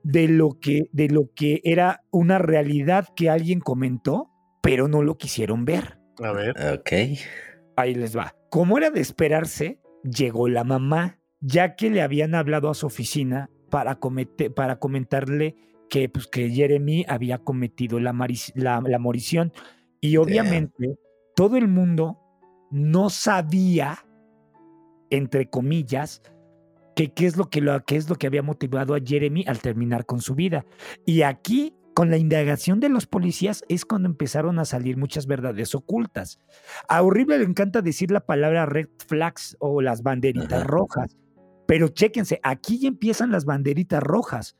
de lo que, de lo que era una realidad que alguien comentó, pero no lo quisieron ver. A ver. Ok. Ahí les va. Como era de esperarse, llegó la mamá, ya que le habían hablado a su oficina para, para comentarle que, pues, que Jeremy había cometido la, la, morición. Y obviamente todo el mundo no sabía, entre comillas, que qué es lo que, lo, qué es lo que había motivado a Jeremy al terminar con su vida. Y aquí con la indagación de los policías es cuando empezaron a salir muchas verdades ocultas. A Horrible le encanta decir la palabra red flags o las banderitas rojas, pero chéquense, aquí ya empiezan las banderitas rojas,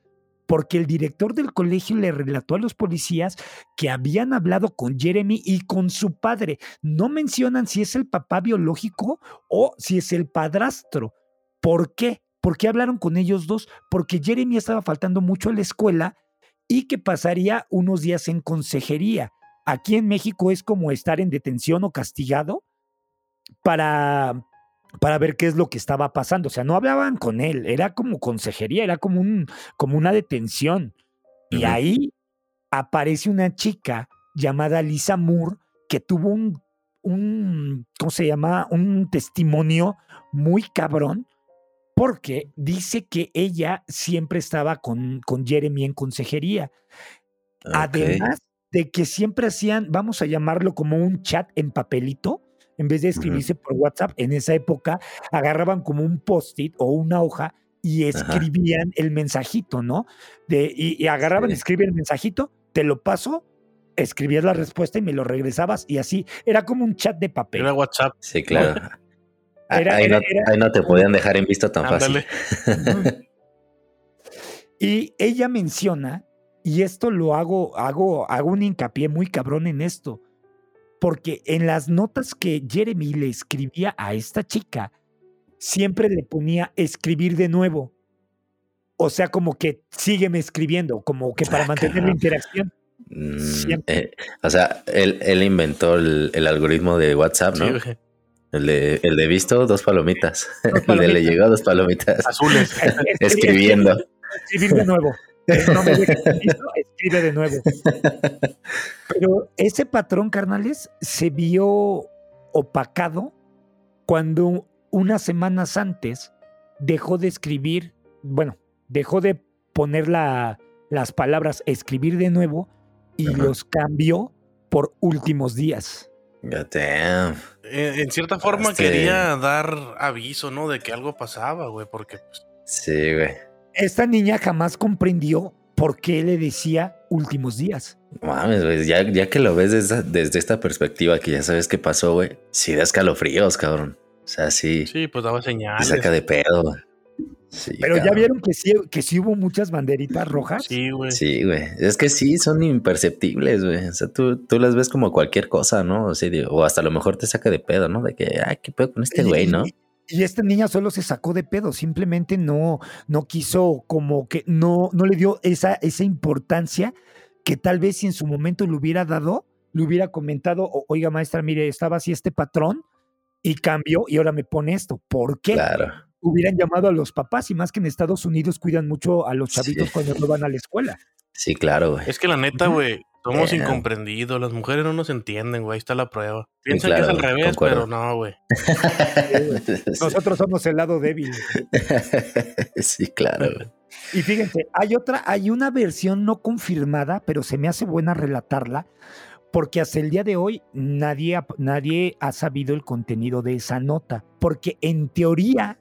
porque el director del colegio le relató a los policías que habían hablado con Jeremy y con su padre. No mencionan si es el papá biológico o si es el padrastro. ¿Por qué? ¿Por qué hablaron con ellos dos? Porque Jeremy estaba faltando mucho a la escuela y que pasaría unos días en consejería. Aquí en México es como estar en detención o castigado para, para ver qué es lo que estaba pasando. O sea, no hablaban con él, era como consejería, era como, un, como una detención. Y ahí aparece una chica llamada Lisa Moore que tuvo un, un, ¿cómo se llama? Un testimonio muy cabrón porque dice que ella siempre estaba con, con Jeremy en consejería. Además de que siempre hacían, vamos a llamarlo como un chat en papelito, en vez de escribirse por WhatsApp, en esa época agarraban como un post-it o una hoja y escribían el mensajito, ¿no? De, y, agarraban, escribían el mensajito, te lo paso, escribías la respuesta y me lo regresabas y así. Era como un chat de papel. Era WhatsApp. Sí, claro. Ahí, no, te podían dejar en vista tan fácil. y ella menciona, y esto lo hago, hago, hago un hincapié muy cabrón en esto, porque en las notas que Jeremy le escribía a esta chica, siempre le ponía escribir de nuevo. O sea, como que sígueme escribiendo, como que para ah, mantener la interacción. Mm, eh, o sea, él, inventó el, algoritmo de WhatsApp, ¿no? El de, el de visto, dos palomitas. El de le llegó, dos palomitas. Azules. Escribiendo. Escribir de nuevo. No me visto, escribe de nuevo. Pero ese patrón, carnales, se vio opacado cuando unas semanas antes dejó de escribir, bueno, dejó de poner la- las palabras escribir de nuevo y Ajá. los cambió por últimos días. God damn. En, en cierta forma Es que- quería dar aviso, ¿no? De que algo pasaba, güey, porque pues, Sí, güey. Esta niña jamás comprendió por qué le decía últimos días. No Mames, güey. Ya, ya que lo ves desde, desde esta perspectiva, que ya sabes qué pasó, güey. Sí da escalofríos, cabrón. O sea, sí. sí, pues daba te señales. saca de pedo. güey. Sí, Pero ya vieron que sí, que sí hubo muchas banderitas rojas. Sí, güey. Sí, güey. Es que sí, son imperceptibles, güey. O sea, tú, tú las ves como cualquier cosa, ¿no? O, sea, o hasta a lo mejor te saca de pedo, ¿no? De que, ay, qué pedo con este güey, ¿no? Y, esta niña solo se sacó de pedo, simplemente no, no quiso, como que no, no le dio esa, esa importancia que tal vez si en su momento le hubiera dado, le hubiera comentado, "O- oiga maestra, mire, estaba así este patrón y cambió y ahora me pone esto. ¿Por qué? Claro. Hubieran llamado a los papás y más que en Estados Unidos cuidan mucho a los Sí. chavitos cuando no van a la escuela. Sí, claro, güey. Es que la neta, güey, somos incomprendidos. Las mujeres no nos entienden, güey. Ahí está la prueba. Piensan claro, que es al revés, concuerdo. pero no, güey. Nosotros somos el lado débil. sí, claro, güey. Y fíjense, hay otra, hay una versión no confirmada, pero se me hace buena relatarla, porque hasta el día de hoy nadie, nadie ha sabido el contenido de esa nota, porque en teoría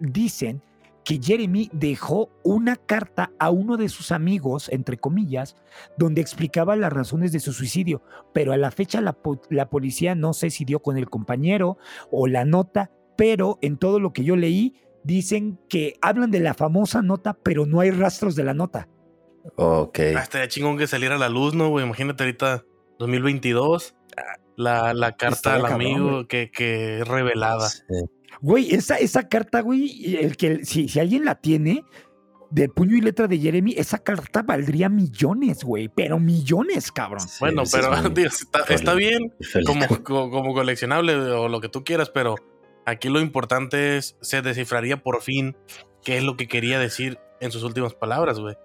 dicen que Jeremy dejó una carta a uno de sus amigos, entre comillas, donde explicaba las razones de su suicidio, pero a la fecha la, po- la policía no sé si dio con el compañero o la nota, pero en todo lo que yo leí, dicen que hablan de la famosa nota, pero no hay rastros de la nota. Ok. Ah, estaría chingón que saliera a la luz, ¿no, güey? Imagínate ahorita, 2022, la, la carta Estaría al cabrón, amigo que, que es revelada. Sí. Güey, esa, esa carta, güey, el que, si, si alguien la tiene, de puño y letra de Jeremy, esa carta valdría millones, güey, pero millones, cabrón. Sí, Bueno, pero es está, bien como, co- como coleccionable o lo que tú quieras, pero aquí lo importante es, se descifraría por fin qué es lo que quería decir en sus últimas palabras, güey.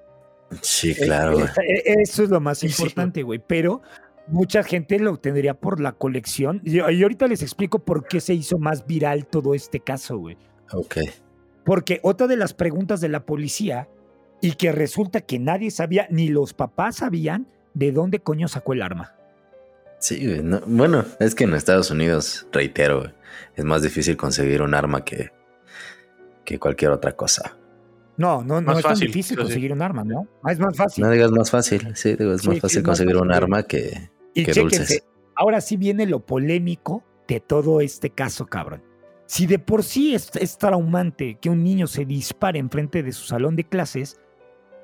Sí, claro. Eh, eh, Eso es lo más importante, güey, pero mucha gente lo tendría por la colección. Y, y ahorita les explico por qué se hizo más viral todo este caso, güey. Ok. Porque otra de las preguntas de la policía, y que resulta que nadie sabía, ni los papás sabían, de dónde coño sacó el arma. Sí, güey. no- bueno, es que en Estados Unidos, reitero, güey, es más difícil conseguir un arma que, que cualquier otra cosa. No, no, no Más es tan difícil sí. conseguir un arma, ¿no? Ah, Es más fácil. No digas más fácil, sí, digo, es Sí, más fácil es más conseguir un arma que... Y qué chéquense, dulces. ahora sí viene lo polémico de todo este caso, cabrón. Si de por sí es, es traumante que un niño se dispare enfrente de su salón de clases,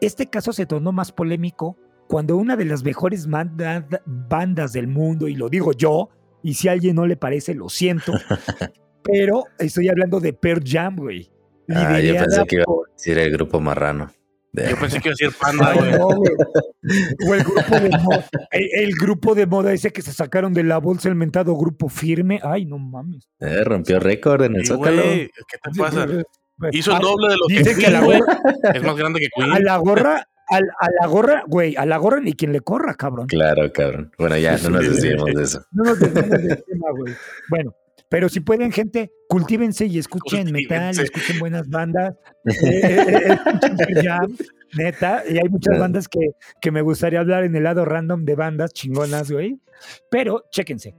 este caso se tornó más polémico cuando una de las mejores bandas del mundo, y lo digo yo, y si a alguien no le parece, lo siento, pero estoy hablando de Pearl Jam, güey. Ah, yo pensé que iba a decir el grupo marrano. Yo pensé que iba a decir panda, güey. no, güey. O el grupo de moda, el, el grupo de moda ese que se sacaron de la bolsa el mentado grupo firme. Ay, no mames. Eh, rompió récord en el Y, Zócalo. güey, ¿qué te pasa? Hizo el doble de lo que Dicen que a la gorra, güey. Es más grande que a Queen. la gorra, al- a, la gorra, güey, a la gorra ni quien le corra, cabrón. Claro, cabrón. Bueno, ya, no nos desviemos de eso. No nos desviemos del tema, güey. Bueno, pero si pueden, gente, cultívense y escuchen metal, escuchen buenas bandas, eh, eh, eh, escuchen Jam, neta, y hay muchas bandas que, que me gustaría hablar en el lado random de bandas chingonas, güey. Pero, chéquense,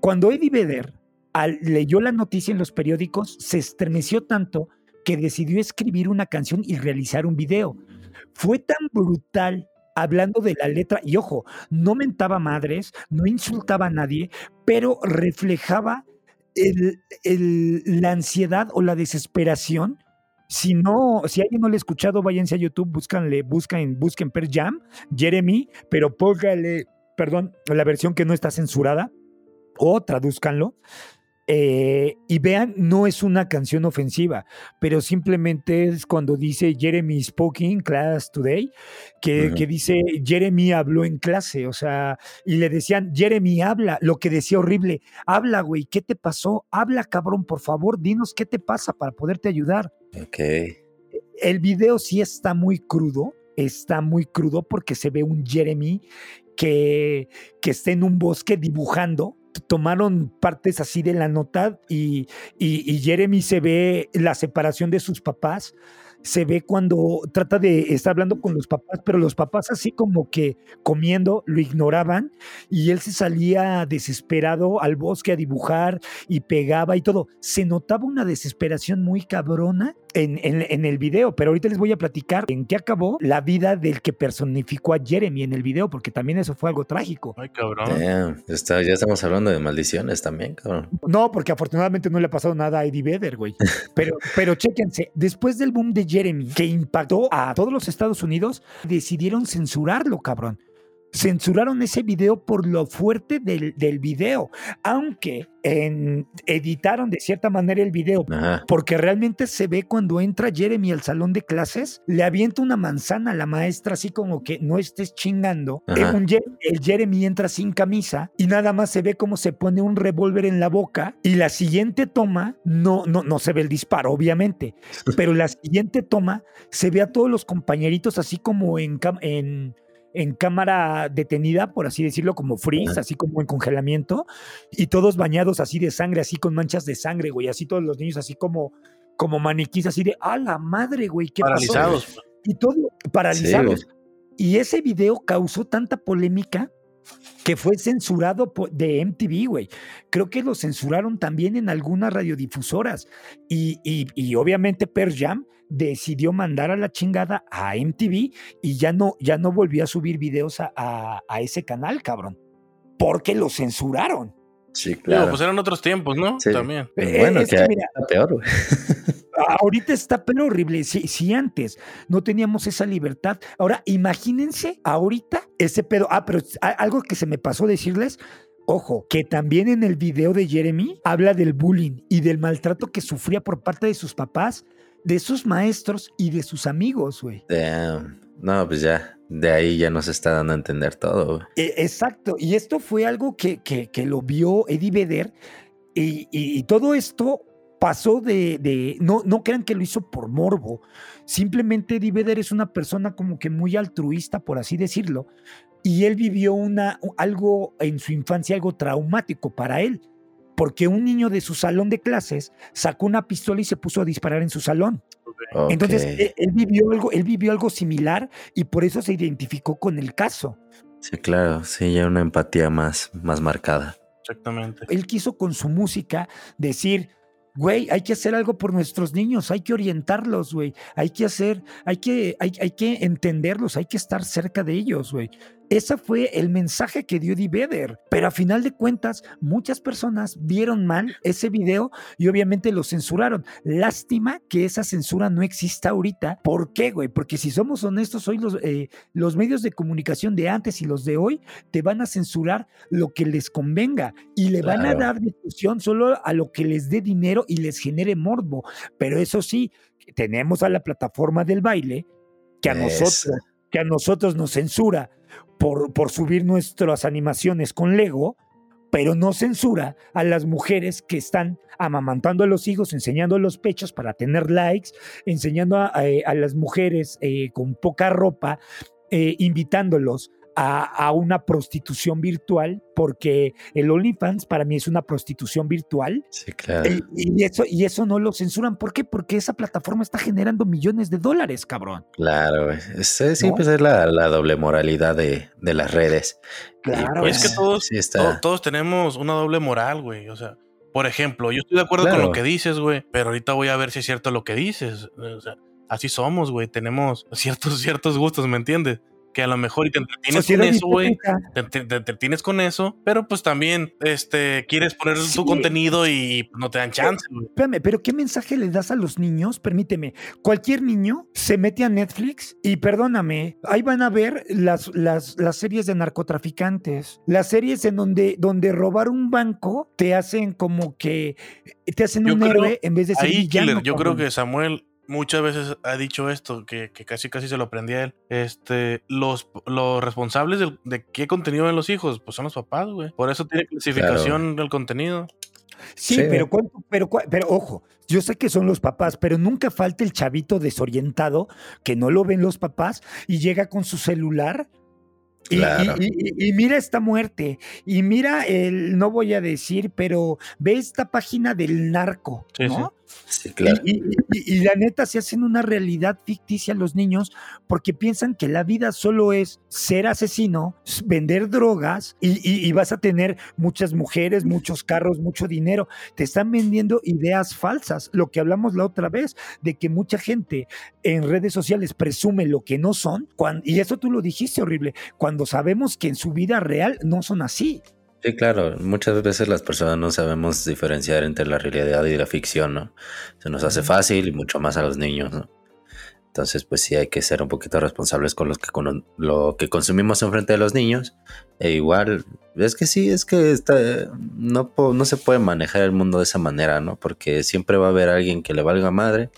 cuando Eddie Vedder al- leyó la noticia en los periódicos, se estremeció tanto que decidió escribir una canción y realizar un video. Fue tan brutal hablando de la letra, y ojo, no mentaba madres, no insultaba a nadie, pero reflejaba el- el- la ansiedad o la desesperación. Si no, si alguien no lo ha escuchado, váyanse a YouTube, búscanle, busquen, busquen Per Jam, Jeremy, pero póngale, perdón, la versión que no está censurada, o tradúzcanlo. Eh, y vean, no es una canción ofensiva, pero simplemente es cuando dice Jeremy spoke class today, que, que, dice Jeremy habló en clase, o sea, y le decían, Jeremy habla, lo que decía horrible, habla, güey, ¿qué te pasó? Habla, cabrón, por favor, dinos qué te pasa para poderte ayudar. Ok. El video sí está muy crudo, está muy crudo porque se ve un Jeremy que, que está en un bosque dibujando tomaron partes así de la nota y, y, Jeremy se ve la separación de sus papás se ve cuando trata de estar hablando con los papás, pero los papás así como que comiendo lo ignoraban y él se salía desesperado al bosque a dibujar y pegaba y todo. Se notaba una desesperación muy cabrona en, en, el video, pero ahorita les voy a platicar en qué acabó la vida del que personificó a Jeremy en el video, porque también eso fue algo trágico. Ay, cabrón. ya estamos hablando de maldiciones también, cabrón. No, porque afortunadamente no le ha pasado nada a Eddie Vedder, güey. Pero, pero chéquense, después del boom de Jeremy, que impactó a todos los Estados Unidos, decidieron censurarlo, cabrón censuraron ese video por lo fuerte del, del video, aunque en, editaron de cierta manera el video, porque realmente se ve cuando entra Jeremy al salón de clases, le avienta una manzana a la maestra, así como que no estés chingando. El, el Jeremy entra sin camisa y nada más se ve como se pone un revólver en la boca y la siguiente toma, no, no, no se ve el disparo, obviamente, pero la siguiente toma se ve a todos los compañeritos así como en, en en cámara detenida, por así decirlo, como freeze, así como en congelamiento, y todos bañados así de sangre, así con manchas de sangre, güey, así todos los niños así como, como maniquís, así de, a la madre, güey, ¿qué Paralizados. Y todo paralizados. y ese video causó tanta polémica que fue censurado de MTV, güey. Creo que lo censuraron también en algunas radiodifusoras. Y, y, obviamente Per Jam decidió mandar a la chingada a MTV y ya no, ya no volvió a subir videos a, ese canal, cabrón. Porque lo censuraron. Sí, claro. pues eran otros tiempos, ¿no? También. Eh, bueno, que, que peor. ahorita está pero horrible. Si, si, antes no teníamos esa libertad, ahora imagínense ahorita ese pedo. Ah, pero algo que se me pasó decirles. Ojo, que también en el video de Jeremy habla del bullying y del maltrato que sufría por parte de sus papás, de sus maestros y de sus amigos, güey. No, pues ya, de ahí ya nos está dando a entender todo. E, exacto, y esto fue algo que, que, que lo vio Eddie Vedder y, y, y todo esto pasó de, no, no crean que lo hizo por morbo, simplemente Eddie Vedder es una persona como que muy altruista, por así decirlo, y él vivió una, algo en su infancia, algo traumático para él, porque un niño de su salón de clases sacó una pistola y se puso a disparar en su salón. Entonces, e, él, vivió algo, él vivió algo similar y por eso se identificó con el caso. Sí, claro, sí, ya una empatía más, más marcada. Exactamente. Él quiso con su música decir, güey, hay que hacer algo por nuestros niños, hay que orientarlos, güey, hay que hacer, hay que, hay, hay que entenderlos, hay que estar cerca de ellos, güey. Ese fue el mensaje que dio Eddie Vedder. Pero a final de cuentas, muchas personas vieron mal ese video y obviamente lo censuraron. Lástima que esa censura no exista ahorita. ¿Por qué, güey? Porque si somos honestos, hoy los, eh, los medios de comunicación de antes y los de hoy te van a censurar lo que les convenga y le van a dar discusión solo a lo que les dé dinero y les genere morbo. Pero eso sí, tenemos a la plataforma del baile que a nosotros que a nosotros nos censura por, subir nuestras animaciones con Lego, pero no censura a las mujeres que están amamantando a los hijos, enseñando los pechos para tener likes, enseñando a, eh, las mujeres eh, con poca ropa, eh, invitándolos a, una prostitución virtual, porque el OnlyFans para mí es una prostitución virtual. Sí, claro. Y, eso, y eso no lo censuran. ¿Por qué? Porque esa plataforma está generando millones de dólares, cabrón. Claro, siempre es la, doble moralidad de, las redes. Claro. Pues, es que todos, todos, tenemos una doble moral, güey. O sea, por ejemplo, yo estoy de acuerdo con lo que dices, güey, pero ahorita voy a ver si es cierto lo que dices. O sea, así somos, güey. Tenemos ciertos, ciertos gustos, ¿me entiendes? Que a lo mejor y te entretienes con eso, güey. Te, entretienes con eso, pero pues también este, quieres poner tu contenido y no te dan chance. Espérame, pero ¿qué mensaje le das a los niños? Permíteme, cualquier niño se mete a Netflix y perdóname, ahí van a ver las, las, las series de narcotraficantes, las series en donde, donde robar un banco te hacen como que te hacen un héroe en vez de ser ahí, yo creo que Samuel muchas veces ha dicho esto, que, casi casi se lo aprendí a él. Este, los, los responsables de, qué contenido ven los hijos, pues son los papás, güey. Por eso tiene clasificación del contenido. Sí, Pero, pero, pero ojo, yo sé que son los papás, pero nunca falta el chavito desorientado que no lo ven los papás y llega con su celular y, mira esta muerte, y mira el, no voy a decir, pero ve esta página del narco, ¿no? Sí, Y, la neta se hacen una realidad ficticia los niños porque piensan que la vida solo es ser asesino, vender drogas y, vas a tener muchas mujeres, muchos carros, mucho dinero. Te están vendiendo ideas falsas. Lo que hablamos la otra vez, de que mucha gente en redes sociales presume lo que no son. y eso tú lo dijiste horrible, cuando sabemos que en su vida real no son así. Sí, claro. Muchas veces las personas no sabemos diferenciar entre la realidad y la ficción, ¿no? Se nos hace fácil y mucho más a los niños, ¿no? Entonces, pues sí hay que ser un poquito responsables con, los que, con lo que consumimos en frente de los niños. E igual, es que sí, es que está, no, no se puede manejar el mundo de esa manera, ¿no? Porque siempre va a haber alguien que le valga madre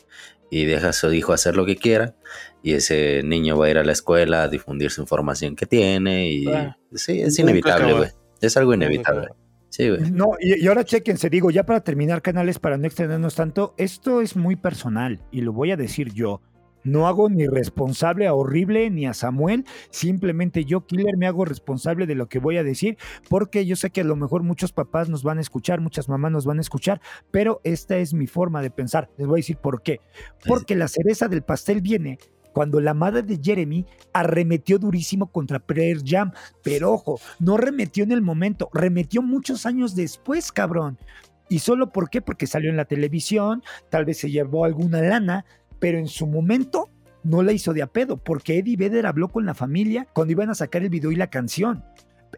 y deja a su hijo hacer lo que quiera y ese niño va a ir a la escuela a difundir su información que tiene y sí, es inevitable, güey. Es algo inevitable. Sí, güey. No, y, ahora chequense, digo, ya para terminar canales, para no extendernos tanto, esto es muy personal y lo voy a decir yo. No hago ni responsable a Horrible ni a Samuel, simplemente yo, Killer, me hago responsable de lo que voy a decir, porque yo sé que a lo mejor muchos papás nos van a escuchar, muchas mamás nos van a escuchar, pero esta es mi forma de pensar. Les voy a decir por qué. Porque la cereza del pastel viene cuando la madre de Jeremy arremetió durísimo contra Prayer Jam. Pero ojo, no remetió en el momento, remetió muchos años después, cabrón. ¿Y solo por qué? Porque salió en la televisión, tal vez se llevó alguna lana, pero en su momento no la hizo de a pedo, porque Eddie Vedder habló con la familia cuando iban a sacar el video y la canción.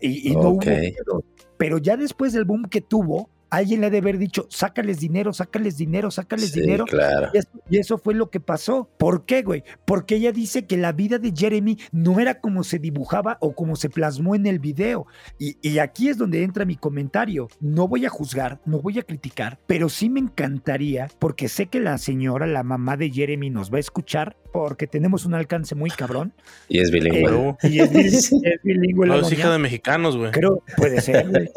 Y, no hubo pedo. Pero ya después del boom que tuvo, alguien le ha de haber dicho, sácales dinero, sácales dinero, sácales dinero. Claro. Y eso, fue lo que pasó. ¿Por qué, güey? Porque ella dice que la vida de Jeremy no era como se dibujaba o como se plasmó en el video. Y, y aquí es donde entra mi comentario. No voy a juzgar, no voy a criticar, pero sí me encantaría, porque sé que la señora, la mamá de Jeremy, nos va a escuchar, porque tenemos un alcance muy cabrón. Y es bilingüe. Eh, y es, bilingüe. No, es hija de mexicanos, güey. Creo, puede ser, güey.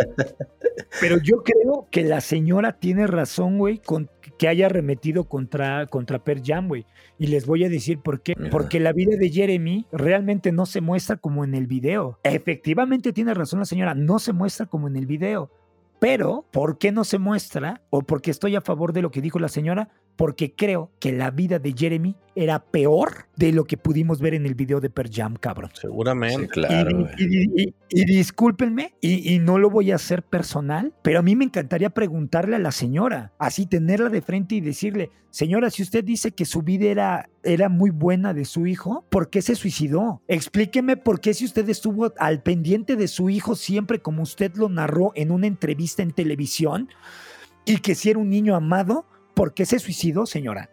Pero yo creo que la señora tiene razón, güey, con que haya remetido contra, contra Per Jam, güey. Y les voy a decir por qué. Porque la vida de Jeremy realmente no se muestra como en el video. Efectivamente tiene razón la señora, no se muestra como en el video. Pero, ¿por qué no se muestra? ¿O porque estoy a favor de lo que dijo la señora? Porque creo que la vida de Jeremy era peor de lo que pudimos ver en el video de Per Jam, cabrón. Seguramente. claro. Y, discúlpenme, y, no lo voy a hacer personal, pero a mí me encantaría preguntarle a la señora, así tenerla de frente y decirle, señora, si usted dice que su vida era, era muy buena de su hijo, ¿por qué se suicidó? Explíqueme por qué si usted estuvo al pendiente de su hijo siempre como usted lo narró en una entrevista en televisión y que si era un niño amado, ¿por qué se suicidó, señora?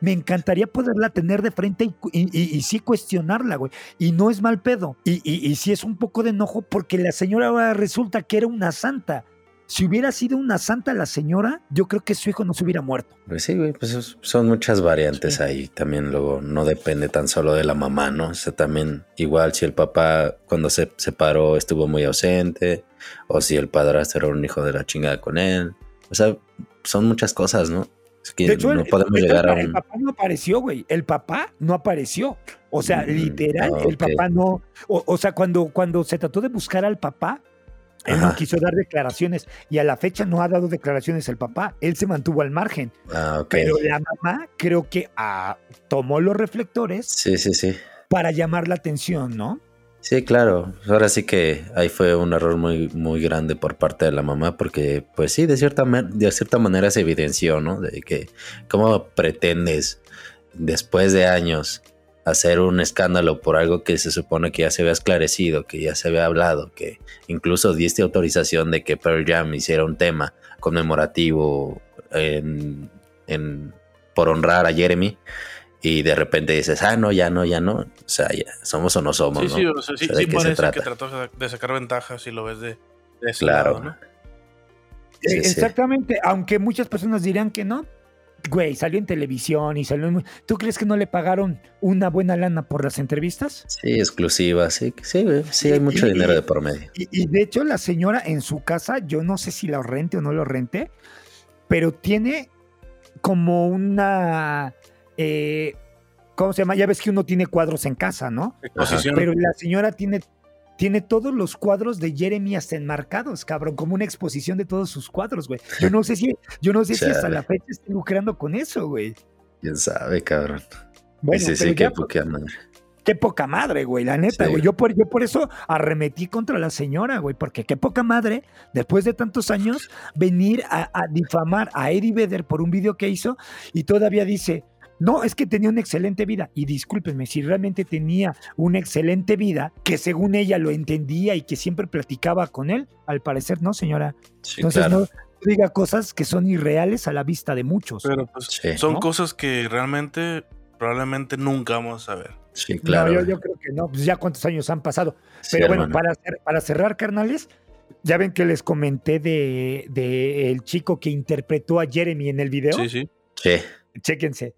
Me encantaría poderla tener de frente y, sí cuestionarla, güey. Y no es mal pedo. Y, y, sí es un poco de enojo porque la señora ahora resulta que era una santa. Si hubiera sido una santa la señora, yo creo que su hijo no se hubiera muerto. Pues sí, güey, pues son muchas variantes ahí. También luego no depende tan solo de la mamá, ¿no? O sea, también igual si el papá cuando se separó estuvo muy ausente, o si el padrastro era un hijo de la chingada con él. O sea, son muchas cosas, ¿no? De hecho, no el, podemos llegar a El papá no apareció, güey. El papá no apareció. O sea, mm, literal, el papá no. O, sea, cuando, cuando se trató de buscar al papá, él no quiso dar declaraciones y a la fecha no ha dado declaraciones el papá. Él se mantuvo al margen. Ah, Pero la mamá creo que ah, tomó los reflectores sí, sí, sí. para llamar la atención, ¿no? Sí, claro. Ahora sí que ahí fue un error muy, muy grande por parte de la mamá, porque, pues sí, de cierta, de cierta manera se evidenció, ¿no? De que, ¿cómo pretendes, después de años, hacer un escándalo por algo que se supone que ya se había esclarecido, que ya se había hablado, que incluso diste autorización de que Pearl Jam hiciera un tema conmemorativo en, por honrar a Jeremy y de repente dices, ah, no, ya no, ya no, o sea, ya somos o no somos, Sí, ¿no? sí, o sea, sí, O sea, ¿de sí se que trató de sacar ventaja si lo ves de, de ese Claro. lado, ¿no? Sí, Eh, sí. Exactamente, aunque muchas personas dirán que no. Güey, salió en televisión y salió en... ¿Tú crees que no le pagaron una buena lana por las entrevistas? Sí, exclusiva, sí, sí, güey, sí, hay mucho y- dinero de por medio. Y, y de hecho la señora en su casa, yo no sé si la rente o no lo rente, pero tiene como una... eh, ¿Cómo se llama? Ya ves que uno tiene cuadros en casa, ¿no? Exposición. Pero la señora tiene, tiene todos los cuadros de Jeremy hasta enmarcados, cabrón, como una exposición de todos sus cuadros, güey. Yo no sé si, yo no sé si hasta la fecha esté lucrando con eso, güey. Quién sabe, cabrón. Bueno, sí, sí, qué poca madre. qué poca madre, güey, la neta, Sí. güey. Yo por, yo por eso arremetí contra la señora, güey, porque qué poca madre, después de tantos años, venir a, a difamar a Eddie Vedder por un video que hizo y todavía dice, no, es que tenía una excelente vida. Y discúlpenme, si realmente tenía una excelente vida, que según ella lo entendía y que siempre platicaba con él, al parecer no, señora. Sí, Entonces claro. no diga cosas que son irreales a la vista de muchos. Pero pues Sí. son ¿no? cosas que realmente probablemente nunca vamos a ver. Sí, claro. No, yo, creo que no, pues ya cuántos años han pasado. Sí, Pero bueno, para, para cerrar, carnales, ya ven que les comenté de, de el chico que interpretó a Jeremy en el video. Sí, sí. Sí, Chéquense.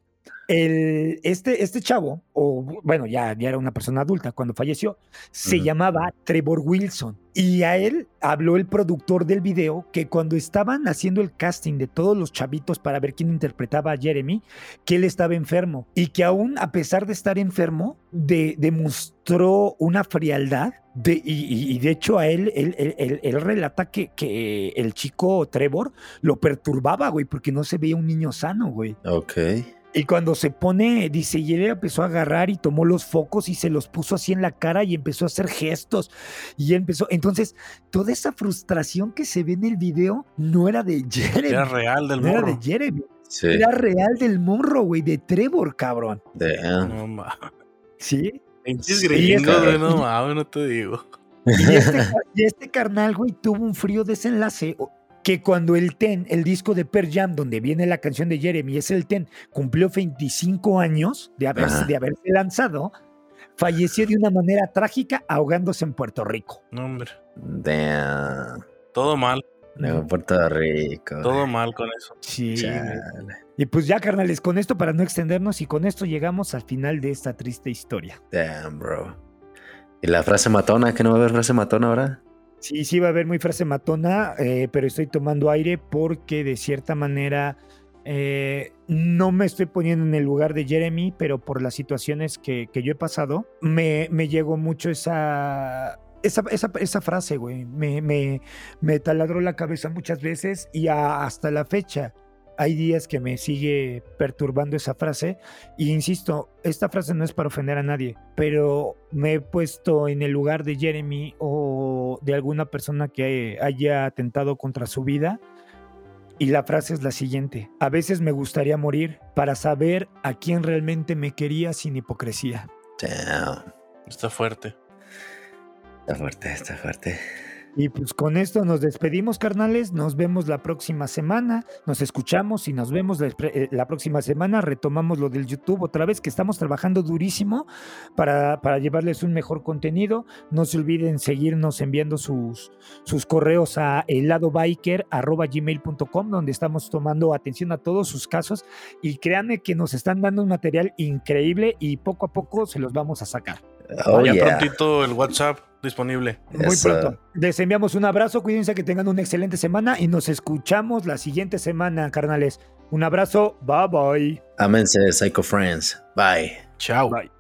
El, este, este chavo, o bueno, ya, ya era una persona adulta cuando falleció, se llamaba Trevor Wilson. Y a él habló el productor del video que cuando estaban haciendo el casting de todos los chavitos para ver quién interpretaba a Jeremy, que él estaba enfermo. Y que aún a pesar de estar enfermo, de- demostró una frialdad. De, y, de hecho a él, él, él- él- él relata que, que el chico Trevor lo perturbaba, güey, porque no se veía un niño sano, güey. ok. Y cuando se pone, dice, y él empezó a agarrar y tomó los focos y se los puso así en la cara y empezó a hacer gestos. Y empezó, entonces, toda esa frustración que se ve en el video no era de Jeremy. Era real del no era morro. de Jeremy. Sí. Era real del morro, güey, de Trevor, cabrón. Damn. No mames. ¿Sí? Pinches gringos, güey, no mames, no te digo. Y este, y este carnal, güey, tuvo un frío desenlace que cuando el Ten, el disco de Pearl Jam, donde viene la canción de Jeremy, es el Ten, cumplió 25 años de haberse, de haberse lanzado, falleció de una manera trágica ahogándose en Puerto Rico. No, hombre. Damn. Todo mal, Nuevo Puerto Rico. todo mal con eso. Sí. Chale. Y pues ya, carnales, con esto para no extendernos y con esto llegamos al final de esta triste historia. Damn, bro. ¿Y la frase matona? ¿Que no va a haber frase matona ahora? Sí, sí va a haber muy frase matona, eh, pero estoy tomando aire porque de cierta manera eh, no me estoy poniendo en el lugar de Jeremy, pero por las situaciones que, que yo he pasado, me, me llegó mucho esa, esa, esa, frase, güey. Me, me, me taladró la cabeza muchas veces y hasta la fecha hay días que me sigue perturbando esa frase. Y insisto, esta frase no es para ofender a nadie, pero me he puesto en el lugar de Jeremy o de alguna persona que haya atentado contra su vida. Y la frase es la siguiente. A veces me gustaría morir para saber a quién realmente me quería sin hipocresía. Damn. Está fuerte. Está fuerte, está fuerte. Y pues con esto nos despedimos, carnales. Nos vemos la próxima semana. Nos escuchamos y nos vemos la, eh, la próxima semana. Retomamos lo del YouTube otra vez, que estamos trabajando durísimo para, para llevarles un mejor contenido. No se olviden seguirnos enviando sus, sus correos a heladobiker.gmail.com, donde estamos tomando atención a todos sus casos. Y créanme que nos están dando un material increíble y poco a poco se los vamos a sacar. Oh, ya yeah. prontito el WhatsApp disponible. Muy Eso. pronto. Les enviamos un abrazo, cuídense que tengan una excelente semana y nos escuchamos la siguiente semana, carnales. Un abrazo, bye bye. Ámense, Psycho Friends. Bye. Chao. Bye.